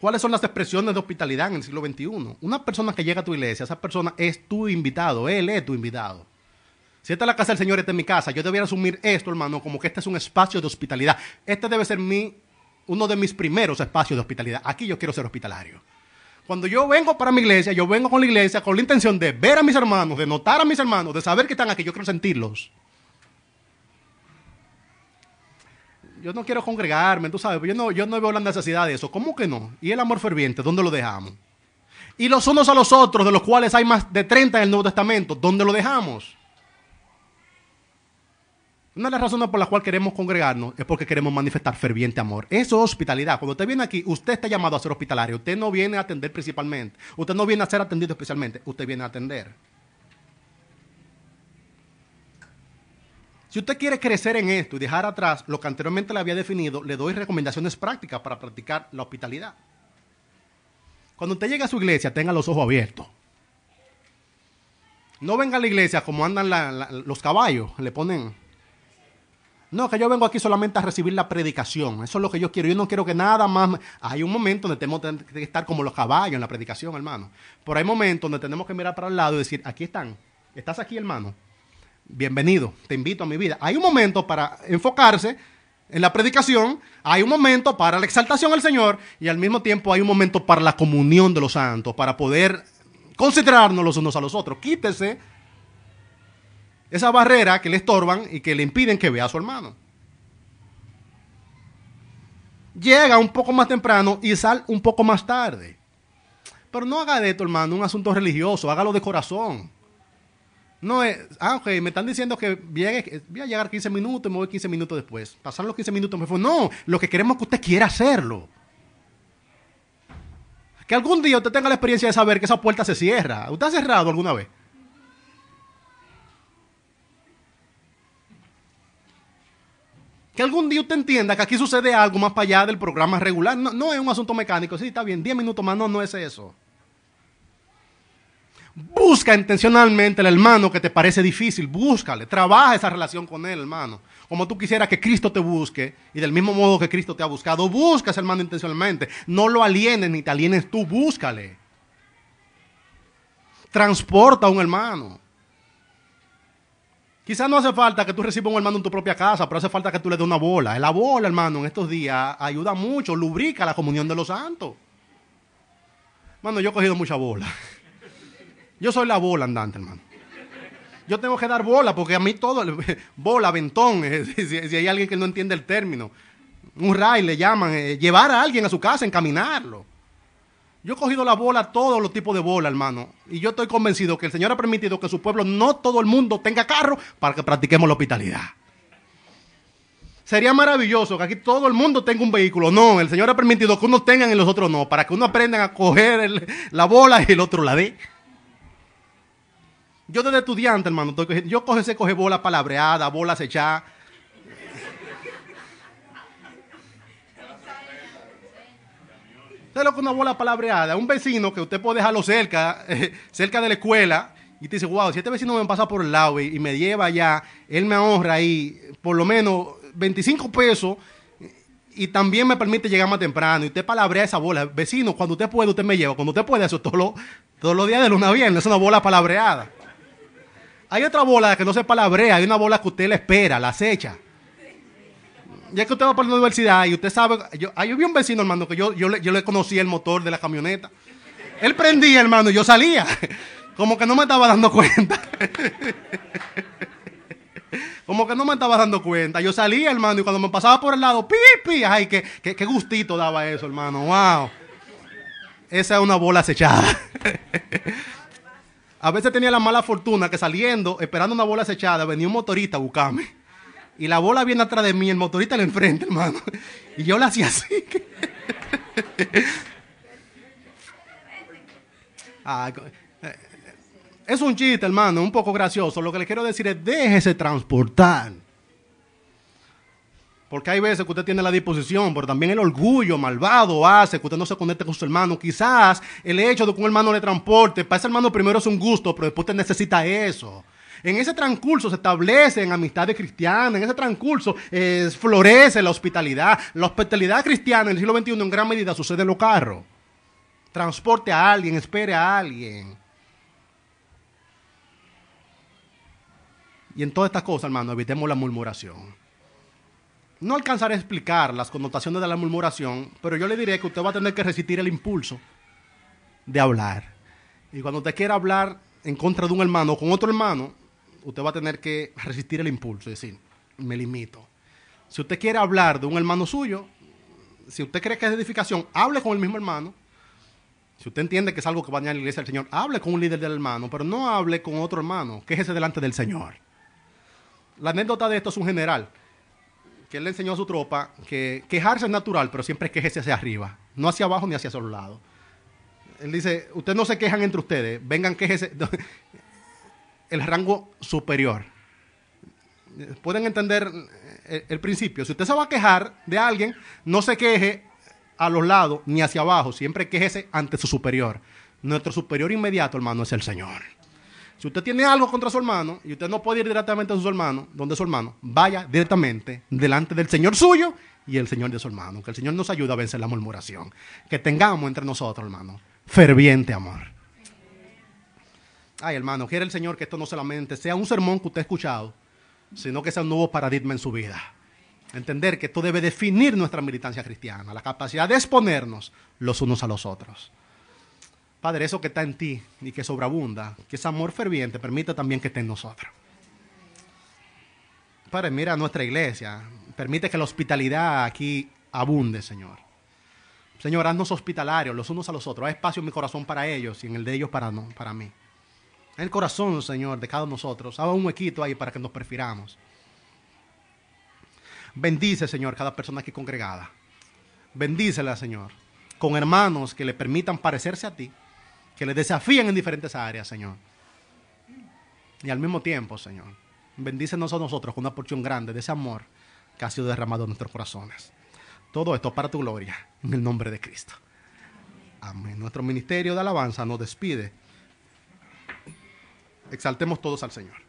¿Cuáles son las expresiones de hospitalidad en el siglo XXI? Una persona que llega a tu iglesia, esa persona es tu invitado, él es tu invitado. Si esta es la casa del Señor, esta es mi casa, yo debería asumir esto, hermano, como que este es un espacio de hospitalidad. Este debe ser mi, uno de mis primeros espacios de hospitalidad. Aquí yo quiero ser hospitalario. Cuando yo vengo para mi iglesia, yo vengo con la iglesia con la intención de ver a mis hermanos, de notar a mis hermanos, de saber que están aquí, yo quiero sentirlos. Yo no quiero congregarme, tú sabes, yo no, yo no veo la necesidad de eso. ¿Cómo que no? ¿Y el amor ferviente, dónde lo dejamos? Y los unos a los otros, de los cuales hay más de 30 en el Nuevo Testamento, ¿dónde lo dejamos? Una de las razones por las cuales queremos congregarnos es porque queremos manifestar ferviente amor. Eso es hospitalidad. Cuando usted viene aquí, usted está llamado a ser hospitalario. Usted no viene a atender principalmente. Usted no viene a ser atendido especialmente. Usted viene a atender. Si usted quiere crecer en esto y dejar atrás lo que anteriormente le había definido, le doy recomendaciones prácticas para practicar la hospitalidad. Cuando usted llegue a su iglesia, tenga los ojos abiertos. No venga a la iglesia como andan los caballos, le ponen. No, que yo vengo aquí solamente a recibir la predicación. Eso es lo que yo quiero. Yo no quiero que nada más. Hay un momento donde tenemos que estar como los caballos en la predicación, hermano. Pero hay momentos donde tenemos que mirar para el lado y decir: aquí están. ¿Estás aquí, hermano? Bienvenido, te invito a mi vida. Hay un momento para enfocarse en la predicación, hay un momento para la exaltación al Señor y al mismo tiempo hay un momento para la comunión de los santos, para poder considerarnos los unos a los otros. Quítese esa barrera que le estorban y que le impiden que vea a su hermano. Llega un poco más temprano y sal un poco más tarde. Pero no haga de esto, hermano, un asunto religioso, hágalo de corazón. No es, ah, ok, me están diciendo que voy a llegar 15 minutos y me voy 15 minutos después. Pasaron los 15 minutos, me fue. No, lo que queremos es que usted quiera hacerlo. Que algún día usted tenga la experiencia de saber que esa puerta se cierra. ¿Usted ha cerrado alguna vez? Que algún día usted entienda que aquí sucede algo más para allá del programa regular. No, no es un asunto mecánico. Sí, está bien, 10 minutos más. No, no es eso. Busca intencionalmente el hermano que te parece difícil, búscale, trabaja esa relación con él, hermano. Como tú quisieras que Cristo te busque y del mismo modo que Cristo te ha buscado, busca ese hermano intencionalmente. No lo alienes ni te alienes tú, búscale. Transporta a un hermano. Quizás no hace falta que tú recibas un hermano en tu propia casa, pero hace falta que tú le des una bola. La bola, hermano, en estos días ayuda mucho, lubrica la comunión de los santos. Hermano, yo he cogido mucha bola. Yo soy la bola andante, hermano. Yo tengo que dar bola porque a mí todo, bola, ventón, si, hay alguien que no entiende el término. Un ray le llaman, eh, llevar a alguien a su casa, encaminarlo. Yo he cogido la bola, todos los tipos de bola, hermano. Y yo estoy convencido que el Señor ha permitido que su pueblo, no todo el mundo tenga carro para que practiquemos la hospitalidad. Sería maravilloso que aquí todo el mundo tenga un vehículo. No, el Señor ha permitido que unos tengan y los otros no, para que uno aprendan a coger la bola y el otro la dé. Yo desde estudiante, hermano, yo coge, se coge bola palabreada, bola acechada. ¿Sabes lo que una bola palabreada? Un vecino que usted puede dejarlo cerca, cerca de la escuela, y te dice, wow, si este vecino me pasa por el lado y, me lleva allá, él me ahorra ahí por lo menos 25 pesos y también me permite llegar más temprano. Y usted palabrea esa bola. Vecino, cuando usted puede, usted me lleva. Cuando usted puede, eso todos todos los días de luna viernes, es una bola palabreada. Hay otra bola que no se palabrea, hay una bola que usted le espera, la acecha. Ya que usted va para la universidad y usted sabe, yo, yo vi un vecino, hermano, que yo, yo, le, yo le conocía el motor de la camioneta. Él prendía, hermano, y yo salía. Como que no me estaba dando cuenta. Como que no me estaba dando cuenta. Yo salía, hermano, y cuando me pasaba por el lado, pipi, ay, qué, qué, qué gustito daba eso, hermano. Wow. Esa es una bola acechada. a veces tenía la mala fortuna que saliendo, esperando una bola acechada, venía un motorista a buscarme. Y la bola viene atrás de mí, el motorista le enfrente, hermano. Y yo la hacía así. Ah, eh, es un chiste, hermano, un poco gracioso. Lo que le quiero decir es, déjese transportar. Porque hay veces que usted tiene la disposición, pero también el orgullo malvado hace que usted no se conecte con su hermano. Quizás el hecho de que un hermano le transporte, para ese hermano primero es un gusto, pero después usted necesita eso. En ese transcurso se establecen amistades cristianas, en ese transcurso eh, florece la hospitalidad. La hospitalidad cristiana en el siglo XXI en gran medida sucede en los carros. Transporte a alguien, espere a alguien. Y en todas estas cosas, hermano, evitemos la murmuración. No alcanzaré a explicar las connotaciones de la murmuración, pero yo le diré que usted va a tener que resistir el impulso de hablar. Y cuando usted quiera hablar en contra de un hermano o con otro hermano, usted va a tener que resistir el impulso, es decir, me limito. Si usted quiere hablar de un hermano suyo, si usted cree que es edificación, hable con el mismo hermano. Si usted entiende que es algo que va a dañar la iglesia del Señor, hable con un líder del hermano, pero no hable con otro hermano, quéjese delante del Señor. La anécdota de esto es un general que él le enseñó a su tropa que quejarse es natural, pero siempre quejese hacia arriba, no hacia abajo ni hacia los lados. Él dice, ustedes no se quejan entre ustedes, vengan quejese el rango superior. Pueden entender el, el, principio. Si usted se va a quejar de alguien, no se queje a los lados ni hacia abajo, siempre quejese ante su superior. Nuestro superior inmediato, hermano, es el Señor. Si usted tiene algo contra su hermano y usted no puede ir directamente a su hermano, donde su hermano, vaya directamente delante del Señor suyo y el Señor de su hermano. Que el Señor nos ayude a vencer la murmuración. Que tengamos entre nosotros, hermano, ferviente amor. Ay, hermano, quiere el Señor que esto no solamente sea un sermón que usted ha escuchado, sino que sea un nuevo paradigma en su vida. Entender que esto debe definir nuestra militancia cristiana, la capacidad de exponernos los unos a los otros. Padre, eso que está en ti y que sobreabunda, que ese amor ferviente permita también que esté en nosotros. Padre, mira nuestra iglesia, permite que la hospitalidad aquí abunde, Señor. Señor, haznos hospitalarios los unos a los otros. Hay espacio en mi corazón para ellos y en el de ellos para, no, para mí. En el corazón, Señor, de cada uno de nosotros. Haga un huequito ahí para que nos prefiramos. Bendice, Señor, cada persona aquí congregada. Bendícela, Señor, con hermanos que le permitan parecerse a ti que le desafíen en diferentes áreas, Señor. Y al mismo tiempo, Señor, bendícenos a nosotros con una porción grande de ese amor que ha sido derramado en nuestros corazones. Todo esto para tu gloria, en el nombre de Cristo. Amén. Nuestro ministerio de alabanza nos despide. Exaltemos todos al Señor.